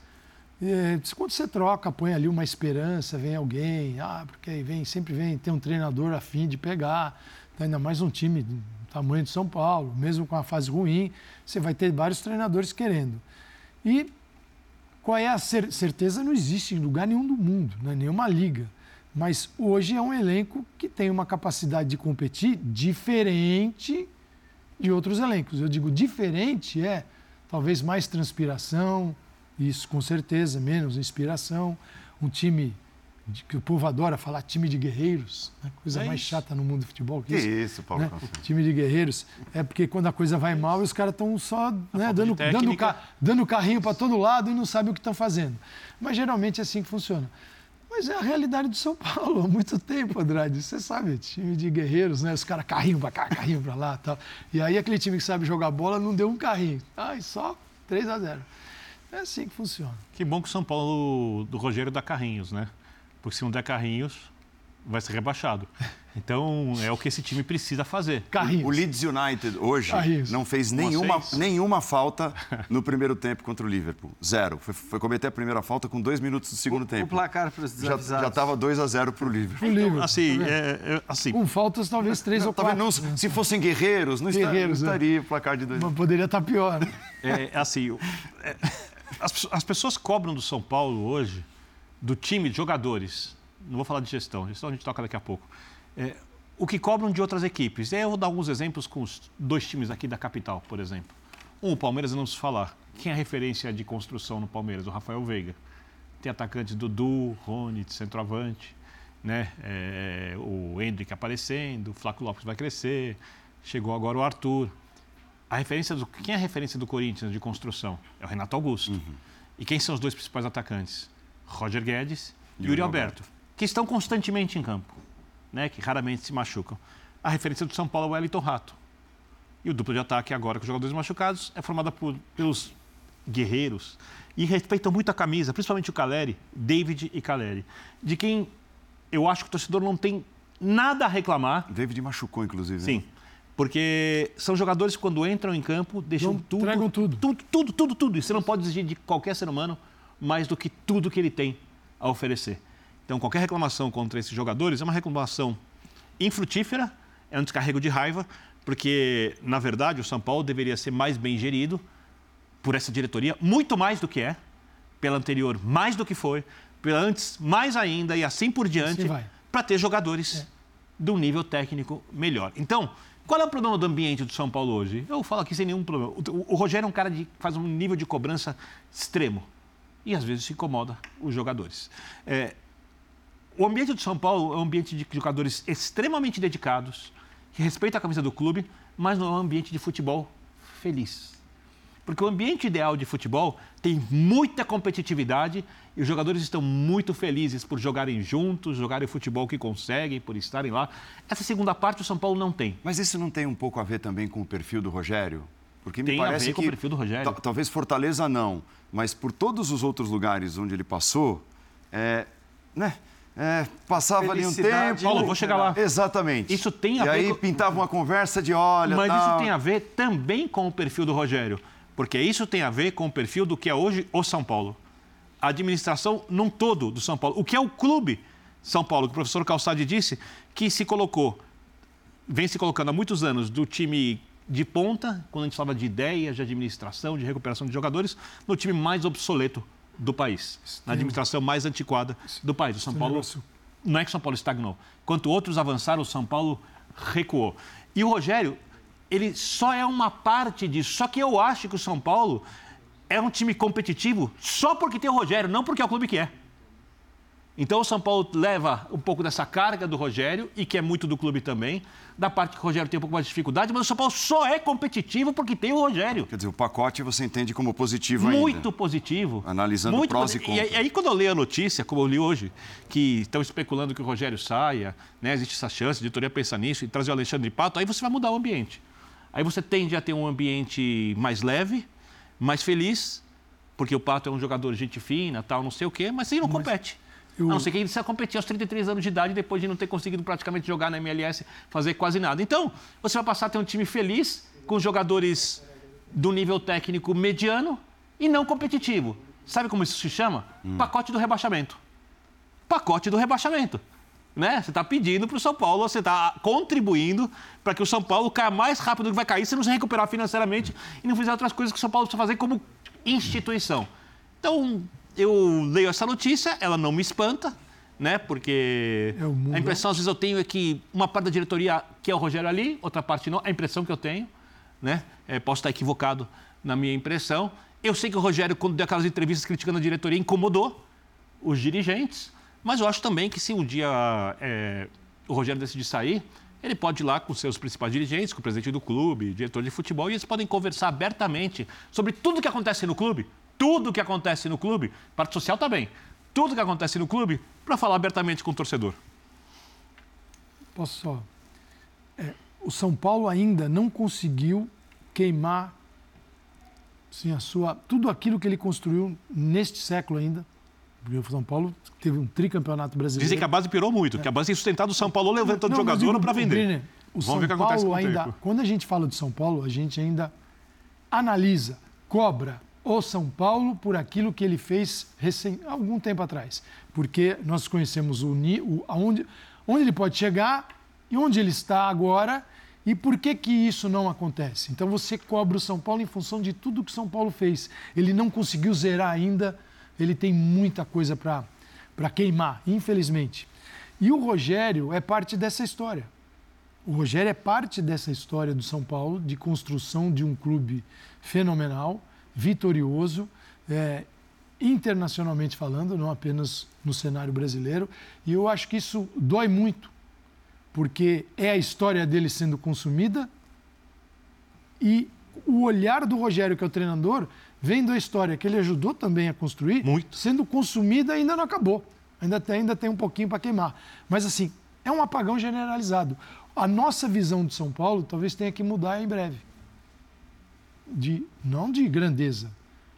é, quando você troca, põe ali uma esperança, vem alguém, ah, porque aí vem, sempre vem, tem um treinador afim de pegar, ainda mais um time do tamanho de São Paulo, mesmo com a fase ruim, você vai ter vários treinadores querendo. E qual é a cer certeza? Não existe em lugar nenhum do mundo, né? nenhuma liga. Mas hoje é um elenco que tem uma capacidade de competir diferente de outros elencos. Eu digo diferente é talvez mais transpiração, isso, com certeza, menos inspiração. Um time que o povo adora falar, time de guerreiros, né? coisa é mais isso. chata no mundo do futebol. Que, que isso, isso Paulo né? Time de guerreiros. É porque quando a coisa vai mal, os caras estão só né, dando, dando, dando carrinho para todo lado e não sabem o que estão fazendo. Mas geralmente é assim que funciona. Mas é a realidade do São Paulo há muito tempo, Andrade. Você sabe, time de guerreiros, né? Os caras carrinho para cá, carrinho para lá tal. E aí aquele time que sabe jogar bola não deu um carrinho. Ai, só 3 a 0 é assim que funciona. Que bom que o São Paulo do Rogério dá carrinhos, né? Porque se não der carrinhos, vai ser rebaixado. Então, é o que esse time precisa fazer. Carrinhos. O Leeds United hoje carrinhos. não fez nenhuma, nenhuma falta no primeiro tempo contra o Liverpool. Zero. Foi, foi, cometer a primeira falta com dois minutos do segundo o, tempo. O placar para os desavisados. Já estava 2 a 0 para o Liverpool. Então, assim, tá é, é, assim, Com faltas, talvez três ou quatro. Não, se fossem guerreiros, não, guerreiros, estaria, não estaria é. o placar de dois. Mas poderia estar pior. Né? É, assim, é, as, as pessoas cobram do São Paulo hoje, do time de jogadores, não vou falar de gestão, gestão a gente toca daqui a pouco, é, o que cobram de outras equipes. Eu vou dar alguns exemplos com os dois times aqui da capital, por exemplo. Um, o Palmeiras, não se falar. Quem é a referência de construção no Palmeiras? O Rafael Veiga. Tem atacantes Dudu, Rony, centroavante, né? É, o Hendrick aparecendo, o Flaco Lopes vai crescer, chegou agora o Arthur. A referência do, quem é a referência do Corinthians de construção? É o Renato Augusto. Uhum. E quem são os dois principais atacantes? Roger Guedes e Yuri Alberto, que estão constantemente em campo, né? que raramente se machucam. A referência do São Paulo é o Wellington Rato. E o duplo de ataque agora com os jogadores machucados é formada por, pelos guerreiros e respeitam muito a camisa, principalmente o Caleri, David e Caleri, de quem eu acho que o torcedor não tem nada a reclamar. David machucou, inclusive. Sim. Né? Porque são jogadores que, quando entram em campo, deixam não tudo, tudo. Tudo, tudo, tudo, tudo. E você não pode exigir de qualquer ser humano mais do que tudo que ele tem a oferecer. Então, qualquer reclamação contra esses jogadores é uma reclamação infrutífera, é um descarrego de raiva, porque, na verdade, o São Paulo deveria ser mais bem gerido por essa diretoria, muito mais do que é, pela anterior, mais do que foi, pela antes, mais ainda, e assim por diante, assim para ter jogadores é. de um nível técnico melhor. Então, qual é o problema do ambiente do São Paulo hoje? Eu falo aqui sem nenhum problema. O, o Rogério é um cara que faz um nível de cobrança extremo e às vezes incomoda os jogadores. É, o ambiente do São Paulo é um ambiente de jogadores extremamente dedicados, que respeitam a camisa do clube, mas não é um ambiente de futebol feliz. Porque o ambiente ideal de futebol tem muita competitividade e os jogadores estão muito felizes por jogarem juntos, jogarem o futebol que conseguem, por estarem lá. Essa segunda parte o São Paulo não tem. Mas isso não tem um pouco a ver também com o perfil do Rogério? Porque me tem parece a ver com o perfil do Rogério. Talvez Fortaleza não, mas por todos os outros lugares onde ele passou, é, né? É, passava ali um tempo. Paulo, vou chegar lá. Exatamente. Isso tem a e ver aí com- pintava uma conversa de olha. Mas tal. isso tem a ver também com o perfil do Rogério, porque isso tem a ver com o perfil do que é hoje o São Paulo. A administração num todo do São Paulo. O que é o clube São Paulo, que o professor Calçade disse, que se colocou, vem se colocando há muitos anos, do time de ponta, quando a gente falava de ideias, de administração, de recuperação de jogadores, no time mais obsoleto do país, na administração mais antiquada do país. O São Paulo não é que o São Paulo estagnou. Enquanto outros avançaram, o São Paulo recuou. E o Rogério, ele só é uma parte disso. Só que eu acho que o São Paulo é um time competitivo só porque tem o Rogério, não porque é o clube que é. Então o São Paulo leva um pouco dessa carga do Rogério, e que é muito do clube também, da parte que o Rogério tem um pouco mais de dificuldade, mas o São Paulo só é competitivo porque tem o Rogério. Quer dizer, o pacote você entende como positivo ainda. Muito positivo. Analisando Muito prós e contras. E aí, quando eu leio a notícia, como eu li hoje, que estão especulando que o Rogério saia, né, existe essa chance, a diretoria pensa nisso, e trazer o Alexandre Pato, aí você vai mudar o ambiente. Aí você tende a ter um ambiente mais leve, mais feliz, porque o Pato é um jogador de gente fina, tal, não sei o quê, mas ele não compete. Eu- A não ser que ele precisa competir aos 33 anos de idade, depois de não ter conseguido praticamente jogar na MLS, fazer quase nada. Então, você vai passar a ter um time feliz, com jogadores do nível técnico mediano e não competitivo. Sabe como isso se chama? Pacote do rebaixamento. Pacote do rebaixamento. Né? Você está pedindo para o São Paulo, você está contribuindo para que o São Paulo caia mais rápido do que vai cair se não se recuperar financeiramente e não fizer outras coisas que o São Paulo precisa fazer como instituição. Então, eu leio essa notícia, ela não me espanta, né? Porque É o a impressão às vezes eu tenho é que uma parte da diretoria quer o Rogério ali, outra parte não. A impressão que eu tenho, né? É, posso estar equivocado na minha impressão. Eu sei que o Rogério, quando deu aquelas entrevistas criticando a diretoria, incomodou os dirigentes, mas eu acho também que se um dia é, o Rogério decidir sair, ele pode ir lá com seus principais dirigentes, com o presidente do clube, diretor de futebol, e eles podem conversar abertamente sobre tudo que acontece no clube, tudo que acontece no clube, parte social também, tudo que acontece no clube, para falar abertamente com o torcedor. Posso só. É, o São Paulo ainda não conseguiu queimar assim, a sua, tudo aquilo que ele construiu neste século ainda. Porque o São Paulo teve um tricampeonato brasileiro. Dizem que a base pirou muito, que a base tem sustentado o São Paulo levantando Não, jogador para vender. O Vamos São ver o que acontece Paulo com o ainda, tempo. quando a gente fala de São Paulo, a gente ainda analisa, cobra o São Paulo por aquilo que ele fez recém, algum tempo atrás. Porque nós conhecemos o, o aonde, onde ele pode chegar e onde ele está agora e por que, que isso não acontece. Então você cobra o São Paulo em função de tudo que o São Paulo fez. Ele não conseguiu zerar ainda, ele tem muita coisa para queimar, infelizmente. E o Rogério é parte dessa história. O Rogério é parte dessa história do São Paulo, de construção de um clube fenomenal, vitorioso, é, internacionalmente falando, não apenas no cenário brasileiro. E eu acho que isso dói muito, porque é a história dele sendo consumida e o olhar do Rogério, que é o treinador, vendo a história que ele ajudou também a construir, Muito. sendo consumida ainda não acabou. Ainda tem, ainda tem um pouquinho para queimar. Mas assim, é um apagão generalizado. A nossa visão de São Paulo talvez tenha que mudar em breve. De, não de grandeza,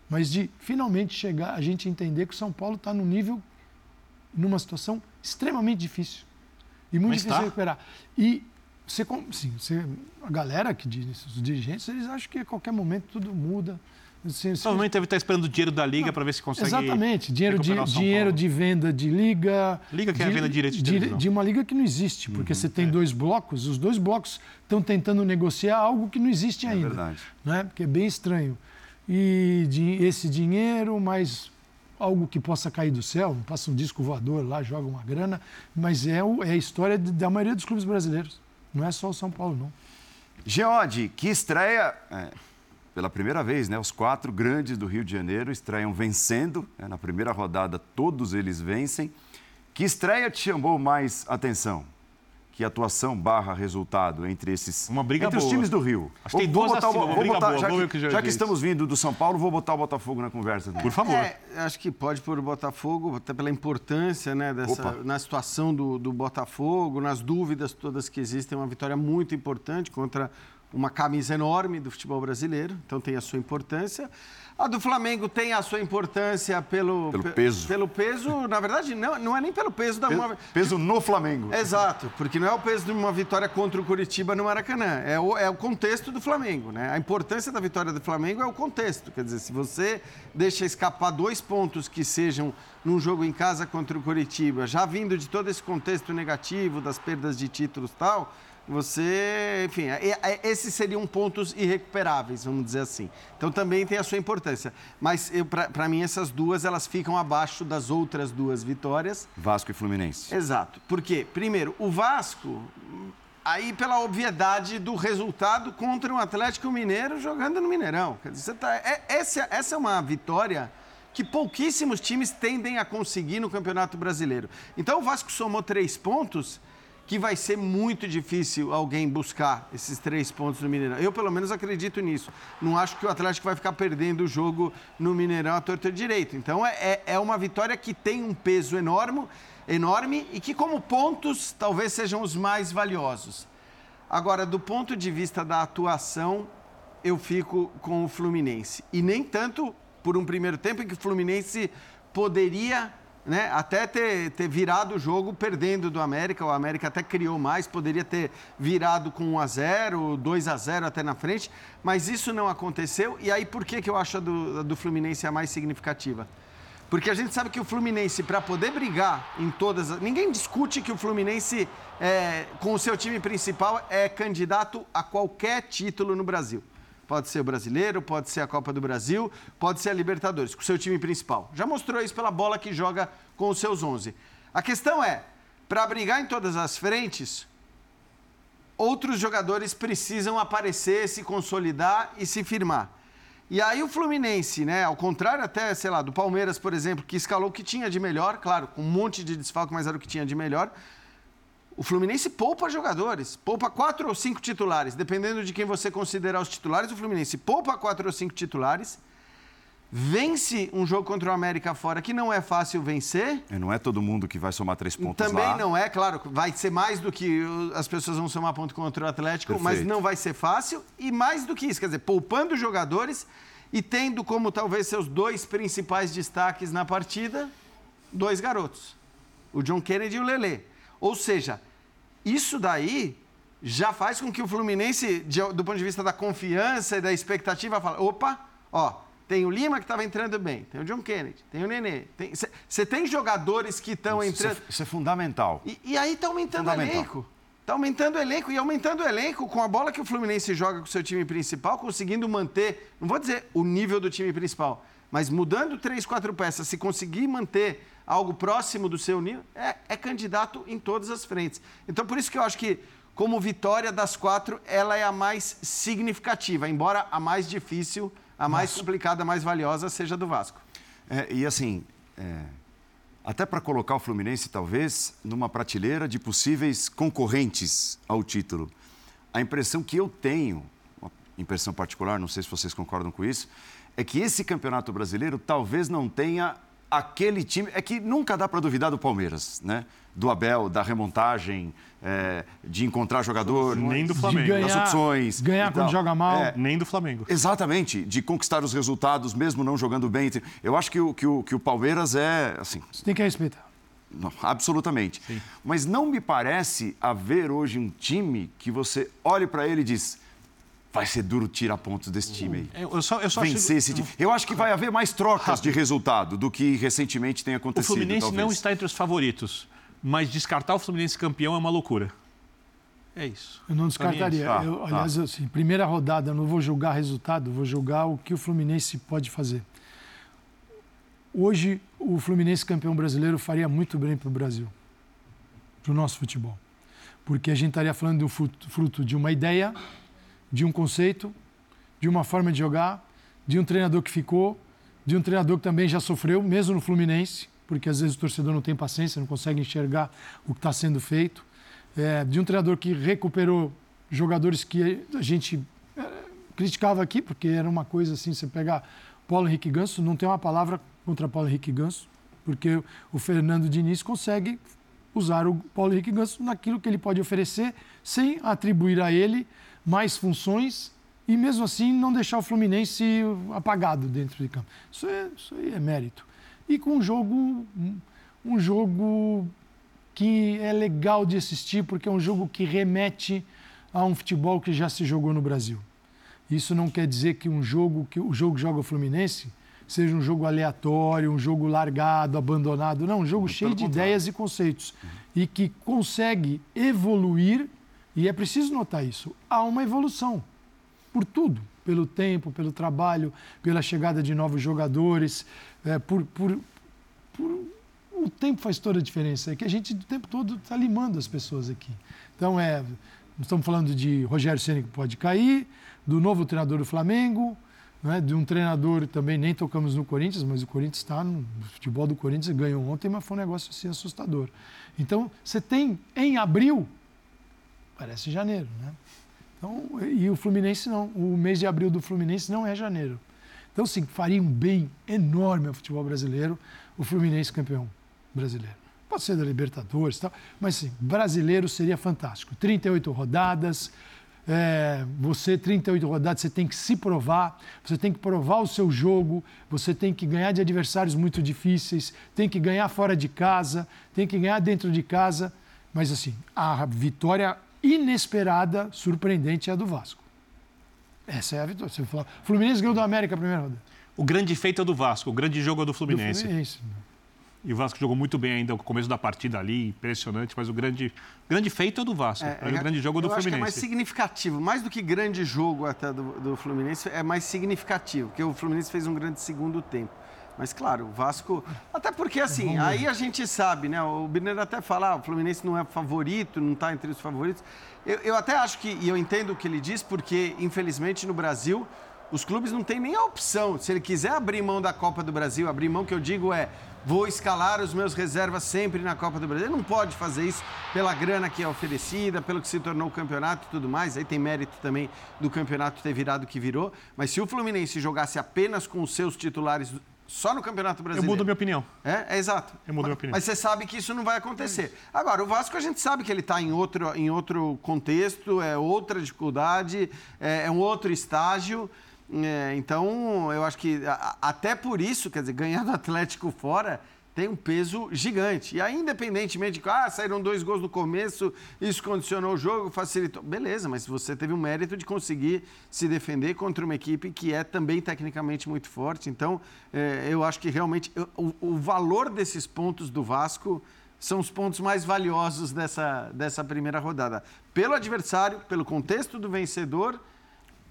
mas de finalmente chegar, a gente entender que o São Paulo está num nível, numa situação extremamente difícil. E muito Mas difícil tá. de recuperar. E você, sim, você, a galera que diz, os dirigentes, eles acham que a qualquer momento tudo muda. Você- Provavelmente deve estar esperando o dinheiro da Liga para ver se consegue. Exatamente, dinheiro, de, dinheiro de venda de liga. Liga que é a venda de direitos de de, televisão. de uma liga que não existe, porque você tem dois blocos, os dois blocos estão tentando negociar algo que não existe É ainda. verdade. Né? Porque é bem estranho. E de, esse dinheiro, mais algo que possa cair do céu, passa um disco voador lá, joga uma grana, mas é, o- é a história de- da maioria dos clubes brasileiros. Não é só o São Paulo, não. Geode, que estreia é, pela primeira vez, né? Os quatro grandes do Rio de Janeiro estreiam vencendo. né? Na primeira rodada, todos eles vencem. Que estreia te chamou mais atenção? Que atuação barra resultado entre esses. Uma briga entre os boa. times do Rio. Acho que tem duas botar, o- acima, uma briga botar- boa. já, que, o que o Geode já que estamos vindo do São Paulo, vou botar o Botafogo na conversa também. Por favor. É, acho que pode por Botafogo, até pela importância né, dessa, Opa. na situação do, do Botafogo, nas dúvidas todas que existem, uma vitória muito importante contra uma camisa enorme do futebol brasileiro, então tem a sua importância. A do Flamengo tem a sua importância pelo, Pelo pe- peso. Pelo peso, na verdade, não, não é nem pelo peso da Peso, uma. peso no Flamengo. Exato, porque não é o peso de uma vitória contra o Curitiba no Maracanã, é o, é o contexto do Flamengo, né? A importância da vitória do Flamengo é o contexto, quer dizer, se você deixa escapar dois pontos que sejam num jogo em casa contra o Curitiba, já vindo de todo esse contexto negativo, das perdas de títulos e tal, você, enfim, é- é- esses seriam pontos irrecuperáveis, vamos dizer assim. Então também tem a sua importância. Mas para mim essas duas elas ficam abaixo das outras duas vitórias. Vasco e Fluminense. Exato. Por quê? Primeiro, o Vasco, aí pela obviedade do resultado contra um Atlético Mineiro jogando no Mineirão. Quer dizer, tá, é- essa, essa é uma vitória que pouquíssimos times tendem a conseguir no Campeonato Brasileiro. Então o Vasco somou três pontos que vai ser muito difícil alguém buscar esses três pontos no Mineirão. Eu, pelo menos, acredito nisso. Não acho que o Atlético vai ficar perdendo o jogo no Mineirão à torta direito. Então, é, é- é uma vitória que tem um peso enorme, enorme e que, como pontos, talvez sejam os mais valiosos. Agora, do ponto de vista da atuação, eu fico com o Fluminense. E nem tanto por um primeiro tempo em que o Fluminense poderia né, até ter, ter virado o jogo perdendo do América. O América até criou mais, poderia ter virado com 1 a 0 2 a 0 até na frente, mas isso não aconteceu. E aí, por que, que eu acho a do, a do Fluminense a mais significativa? Porque a gente sabe que o Fluminense, para poder brigar em todas. as- Ninguém discute que o Fluminense, é, com o seu time principal, é candidato a qualquer título no Brasil. Pode ser o brasileiro, pode ser a Copa do Brasil, pode ser a Libertadores, com o seu time principal. Já mostrou isso pela bola que joga com os seus 11. A questão é, para brigar em todas as frentes, outros jogadores precisam aparecer, se consolidar e se firmar. E aí o Fluminense, né, ao contrário até, sei lá, do Palmeiras, por exemplo, que escalou o que tinha de melhor, claro, com um monte de desfalque, mas era o que tinha de melhor. O Fluminense poupa jogadores, poupa quatro ou cinco titulares, dependendo de quem você considerar os titulares. O Fluminense poupa quatro ou cinco titulares, vence um jogo contra o América fora que não é fácil vencer, É, Não é todo mundo que vai somar três pontos também lá. não é, claro, vai ser mais do que as pessoas vão somar ponto contra o Atlético, mas Perfeito. não vai ser fácil. E mais do que isso, quer dizer, poupando jogadores e tendo como talvez seus dois principais destaques na partida, dois garotos, o John Kennedy e o Lelê. Ou seja, isso daí já faz com que o Fluminense, do ponto de vista da confiança e da expectativa, fale, opa, ó, tem o Lima que estava entrando bem, tem o John Kennedy, tem o Nenê. Você tem jogadores que estão Isso entrando... é, isso é fundamental. E, e aí tá aumentando o elenco. Tá aumentando o elenco e aumentando o elenco com a bola que o Fluminense joga com o seu time principal, conseguindo manter, não vou dizer o nível do time principal, mas mudando três, quatro peças, se conseguir manter algo próximo do seu nível, é, é candidato em todas as frentes. Então, por isso que eu acho que, como vitória das quatro, ela é a mais significativa, embora a mais difícil, a mais complicada, a mais valiosa seja do Vasco. É, e assim, é, até para colocar o Fluminense, talvez, numa prateleira de possíveis concorrentes ao título. A impressão que eu tenho, uma impressão particular, não sei se vocês concordam com isso, é que esse campeonato brasileiro talvez não tenha aquele time. É que nunca dá para duvidar do Palmeiras, né? Do Abel, da remontagem, é, de encontrar jogador. Nem do De Flamengo. ganhar, das opções ganhar quando joga mal. É, Nem do Flamengo. Exatamente, de conquistar os resultados, mesmo não jogando bem. Eu acho que o, que o, que o Palmeiras é, assim, Você tem que respeitar. não, absolutamente. Mas não me parece haver hoje um time que você olhe para ele e diz: vai ser duro tirar pontos desse time aí. Eu só, eu só Vencer acho... esse time. Eu acho que vai haver mais trocas de resultado do que recentemente tem O acontecido. Fluminense talvez. não está entre os favoritos, mas descartar o Fluminense campeão é uma loucura. É isso. Eu não descartaria. Tá, Eu, tá. aliás, assim, primeira rodada, eu não vou julgar resultado, vou julgar o que o Fluminense pode fazer. Hoje, o Fluminense campeão brasileiro faria muito bem para o Brasil, para o nosso futebol. Porque a gente estaria falando do fruto, fruto de uma ideia, de um conceito, de uma forma de jogar, de um treinador que ficou, de um treinador que também já sofreu, mesmo no Fluminense, porque às vezes o torcedor não tem paciência, não consegue enxergar o que está sendo feito. É, de um treinador que recuperou jogadores que a gente eh, criticava aqui, porque era uma coisa assim, você pegar Paulo Henrique Ganso, não tem uma palavra contra Paulo Henrique Ganso, porque o Fernando Diniz consegue usar o Paulo Henrique Ganso naquilo que ele pode oferecer, sem atribuir a ele mais funções e mesmo assim não deixar o Fluminense apagado dentro de campo. Isso, é, isso aí é mérito. E com um jogo, um jogo que é legal de assistir, porque é um jogo que remete a um futebol que já se jogou no Brasil. Isso não quer dizer que um jogo que o jogo que joga o Fluminense seja um jogo aleatório, um jogo largado, abandonado. Não, um jogo cheio de ideias e conceitos. E que consegue evoluir, e é preciso notar isso, há uma evolução por tudo, pelo tempo, pelo trabalho, pela chegada de novos jogadores, é, por, por, por, o tempo faz toda a diferença. É que a gente o tempo todo está limando as pessoas aqui. Então é, estamos falando de Rogério Ceni que pode cair, do novo treinador do Flamengo, né, de um treinador também nem tocamos no Corinthians, mas o Corinthians está no futebol do Corinthians ganhou ontem, mas foi um negócio assim assustador. Então você tem em abril parece janeiro, né? Então, e o Fluminense não. O mês de abril do Fluminense não é janeiro. Então, sim, faria um bem enorme ao futebol brasileiro o Fluminense campeão brasileiro. Pode ser da Libertadores e tal, mas sim, brasileiro seria fantástico. 38 rodadas, é, você, 38 rodadas, você tem que se provar, você tem que provar o seu jogo, você tem que ganhar de adversários muito difíceis, tem que ganhar fora de casa, tem que ganhar dentro de casa. Mas, assim, a vitória inesperada, surpreendente é a do Vasco. Essa é a vitória. Você fala, Fluminense ganhou do América a primeira rodada. O grande feito é do Vasco, o grande jogo é do Fluminense. Do Fluminense. E o Vasco jogou muito bem ainda no começo da partida ali, impressionante, mas o grande, grande feito é do Vasco. É, é o grande jogo é do Fluminense. É mais significativo, mais do que grande jogo até do, do Fluminense, é mais significativo, porque o Fluminense fez um grande segundo tempo. Mas claro, o Vasco. Até porque assim, aí a gente sabe, né? O Birner até fala, ah, o Fluminense não é favorito, não está entre os favoritos. Eu, eu até acho que, e eu entendo o que ele diz, porque infelizmente no Brasil os clubes não têm nem a opção. Se ele quiser abrir mão da Copa do Brasil, abrir mão que eu digo é vou escalar os meus reservas sempre na Copa do Brasil. Ele não pode fazer isso pela grana que é oferecida, pelo que se tornou o campeonato e tudo mais. Aí tem mérito também do campeonato ter virado o que virou. Mas se o Fluminense jogasse apenas com os seus titulares só no Campeonato Brasileiro. Eu mudo minha opinião. É, é exato. Eu mudo mas, minha opinião. Mas você sabe que isso não vai acontecer. Agora, o Vasco a gente sabe que ele está em outro, em outro contexto, é outra dificuldade, é, é um outro estágio. É, então, eu acho que a, até por isso, quer dizer, ganhar do Atlético fora tem um peso gigante. E aí, independentemente de ah, saíram dois gols no começo, isso condicionou o jogo, facilitou. Beleza, mas você teve o mérito de conseguir se defender contra uma equipe que é também tecnicamente muito forte. Então, é, eu acho que realmente o, o valor desses pontos do Vasco são os pontos mais valiosos dessa, dessa primeira rodada. Pelo adversário, pelo contexto do vencedor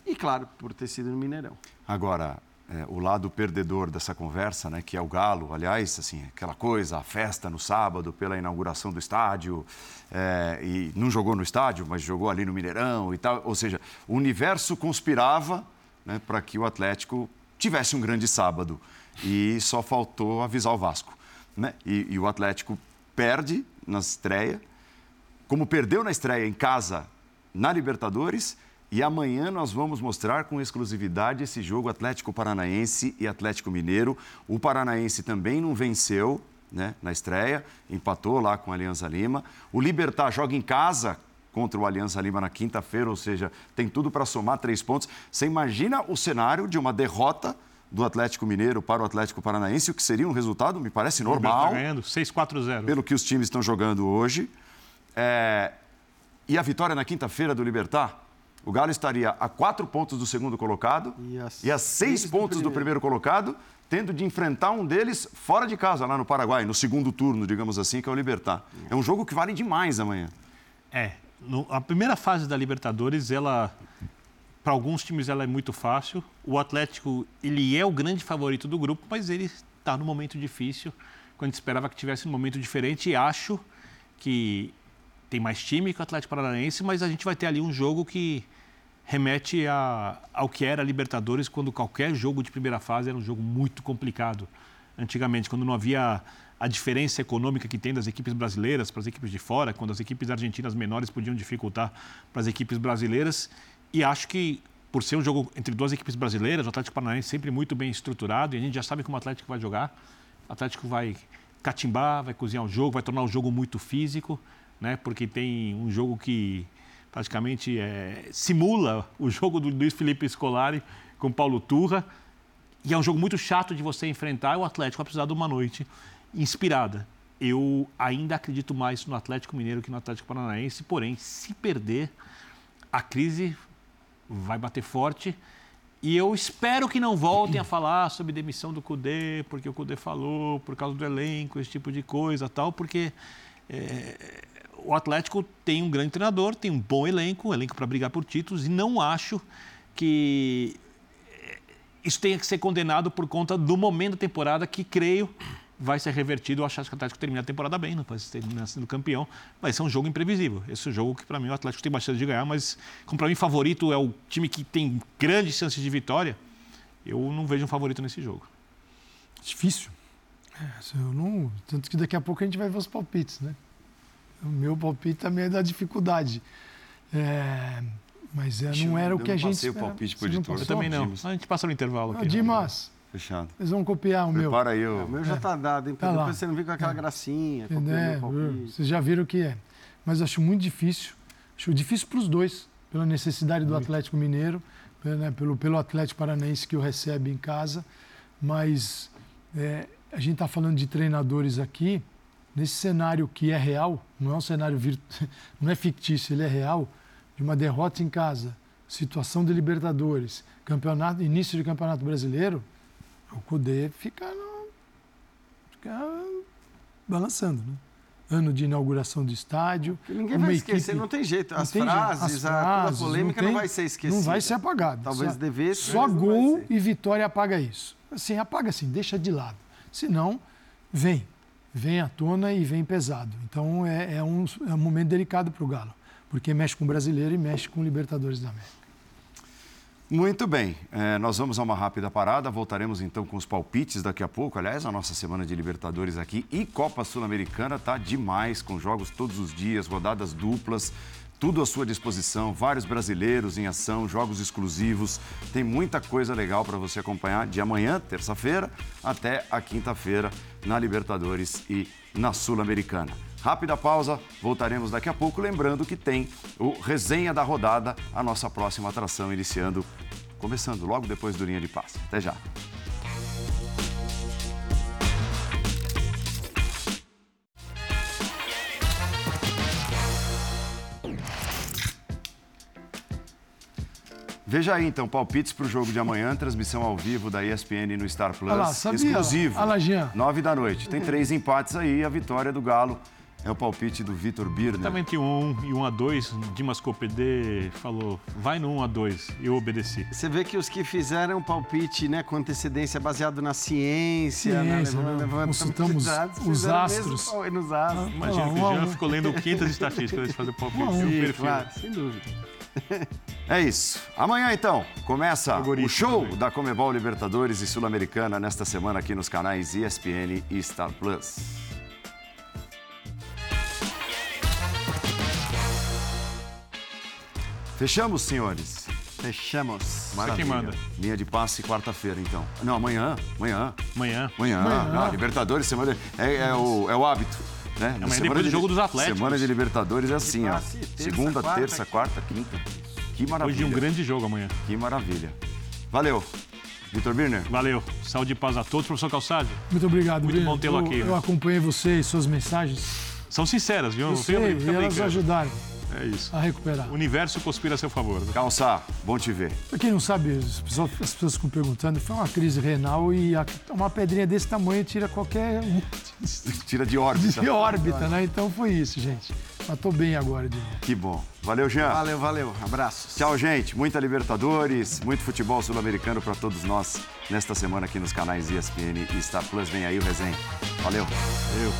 e, claro, por ter sido no Mineirão. Agora, é, o lado perdedor dessa conversa, né, que é o Galo, aliás, assim, aquela coisa, a festa no sábado pela inauguração do estádio, é, e não jogou no estádio, mas jogou ali no Mineirão e tal, ou seja, o universo conspirava né, para que o Atlético tivesse um grande sábado e só faltou avisar o Vasco. Né? E, e o Atlético perde na estreia, como perdeu na estreia em casa na Libertadores, e amanhã nós vamos mostrar com exclusividade esse jogo Atlético Paranaense e Atlético Mineiro. O Paranaense também não venceu né, na estreia, empatou lá com a Alianza Lima. O Libertar joga em casa contra o Aliança Lima na quinta-feira, ou seja, tem tudo para somar três pontos. Você imagina o cenário de uma derrota do Atlético Mineiro para o Atlético Paranaense, o que seria um resultado, me parece normal. Está ganhando 6-4-0. Pelo que os times estão jogando hoje. É... E a vitória na quinta-feira do Libertar? O Galo estaria a quatro pontos do segundo colocado e a, e a seis, seis pontos do primeiro. do primeiro colocado, tendo de enfrentar um deles fora de casa, lá no Paraguai, no segundo turno, digamos assim, que é o Libertar. É um jogo que vale demais amanhã. É. No, a primeira fase da Libertadores, ela. Para alguns times ela é muito fácil. O Atlético, ele é o grande favorito do grupo, mas ele está num momento difícil, quando esperava que tivesse um momento diferente. E acho que tem mais time que o Atlético Paranaense, mas a gente vai ter ali um jogo que remete a, ao que era a Libertadores, quando qualquer jogo de primeira fase era um jogo muito complicado. Antigamente, quando não havia a diferença econômica que tem das equipes brasileiras para as equipes de fora, quando as equipes argentinas menores podiam dificultar para as equipes brasileiras. E acho que, por ser um jogo entre duas equipes brasileiras, o Atlético Paranaense sempre muito bem estruturado, e a gente já sabe como o Atlético vai jogar. O Atlético vai catimbar, vai cozinhar o jogo, vai tornar o jogo muito físico, né? porque tem um jogo que praticamente é, simula o jogo do Luiz Felipe Scolari com Paulo Turra. E é um jogo muito chato de você enfrentar. O Atlético vai precisar de uma noite inspirada. Eu ainda acredito mais no Atlético Mineiro que no Atlético Paranaense, porém, se perder, a crise vai bater forte. E eu espero que não voltem a falar sobre demissão do Cudê, porque o Cudê falou, por causa do elenco, esse tipo de coisa tal, porque é, o Atlético tem um grande treinador, tem um bom elenco, um elenco para brigar por títulos, e não acho que é, isso tenha que ser condenado por conta do momento da temporada que creio vai ser revertido. Eu acho que o Atlético termina a temporada bem, não pode terminar sendo campeão. Vai ser um jogo imprevisível. Esse é jogo que, para mim, o Atlético tem bastante de ganhar, mas, como para mim, favorito é o time que tem grandes chances de vitória, eu não vejo um favorito nesse jogo. Difícil. É, eu não... Tanto que daqui a pouco a gente vai ver os palpites, né? O meu palpite também é da dificuldade. É... Mas é, não era o que a gente. Eu passei o palpite para o editor. Eu também não. A gente passa no intervalo aqui. Dimas, Fechado. Eles vão copiar o meu. Prepara aí o... É, o meu já está dado, hein? Tá Depois lá. você não vem com aquela É. gracinha. É, vocês já viram o que é. Mas acho muito difícil. Acho difícil para os dois, pela necessidade do Atlético Mineiro, pelo, né, pelo, pelo Atlético Paranaense que o recebe em casa. Mas é, a gente está falando de treinadores aqui, nesse cenário que é real, não é um cenário virtu... não é fictício, ele é real, de uma derrota em casa, situação de Libertadores, campeonato, início de campeonato brasileiro, o Cudê fica, no, fica balançando, né? Ano de inauguração do estádio. Que ninguém vai esquecer, equipe- não tem jeito. não As tem jeito. frases, As a, toda a frases, polêmica não, tem- vai ser esquecida. Não vai ser apagado. Talvez Só- devesse, Só não gol e vitória apaga isso. Assim, apaga assim, deixa de lado. Senão, vem. Vem à tona e vem pesado. Então, é, é um, é um momento delicado para o Galo. Porque mexe com o brasileiro e mexe com o Libertadores da América. Muito bem, É, nós vamos a uma rápida parada, voltaremos então com os palpites daqui a pouco. Aliás, a nossa semana de Libertadores aqui e Copa Sul-Americana tá demais, com jogos todos os dias, rodadas duplas, tudo à sua disposição, vários brasileiros em ação, jogos exclusivos, tem muita coisa legal para você acompanhar de amanhã, terça-feira, até a quinta-feira na Libertadores e na Sul-Americana. Rápida pausa, voltaremos daqui a pouco. Lembrando que tem o Resenha da Rodada, a nossa próxima atração, iniciando, começando logo depois do Linha de Passe. Até já. Veja aí, então, palpites para o jogo de amanhã, transmissão ao vivo da ESPN no Star Plus, Olha lá, sabia? exclusivo, Olha lá, Jean. nove da noite. Tem três empates aí, a vitória do Galo é o palpite do Vitor Birner. Estava entre um 1 e 1 a 2. Dimas Copedê falou, vai no 1 a 2. Eu obedeci. Você vê que os que fizeram palpite né, com antecedência baseado na ciência, né, Ciência, né? levando Consultamos os o mesmo astros. pau- nos astros. Imagina Ah, que um o Jean um. ficou lendo 500 estatísticas antes de fazer palpite. Um a um. Sim, prefiro. claro, sem dúvida. É isso. Amanhã, então, começa o show também. da Comebol Libertadores e Sul-Americana nesta semana aqui nos canais ESPN e Star Plus. Fechamos, senhores? Fechamos. Maravilha. quem manda. Linha de passe quarta-feira, então. Não, amanhã. Amanhã. Amanhã. Amanhã. Não, Libertadores, semana. É, é o, é o hábito. Né? Amanhã Semana depois do de- jogo dos Atléticos. Semana de Libertadores é assim, ó. terça, Segunda, quarta, terça, quarta, quinta. Que maravilha. Hoje de um grande jogo amanhã. Que maravilha. Valeu. Vitor Birner. Valeu. Saúde e paz a todos. Professor Calçado, Muito obrigado, Muito Breno. bom tê-lo Eu- aqui, Eu né? acompanhei vocês, suas mensagens. são sinceras, viu? Eu Não sei, e elas ajudaram É isso. a recuperar. O universo conspira a seu favor. né? Calçar, bom te ver. Pra quem não sabe, as pessoas, as pessoas ficam perguntando, foi uma crise renal e a- uma pedrinha desse tamanho tira qualquer Tira de órbita. de órbita, né? Então foi isso, gente. Mas tô bem agora. Que bom. Valeu, Jean. Valeu, valeu. Abraços. Tchau, gente. Muita Libertadores, muito futebol sul-americano para todos nós nesta semana aqui nos canais ESPN e Star Plus. Vem aí o resenha. Valeu. Valeu.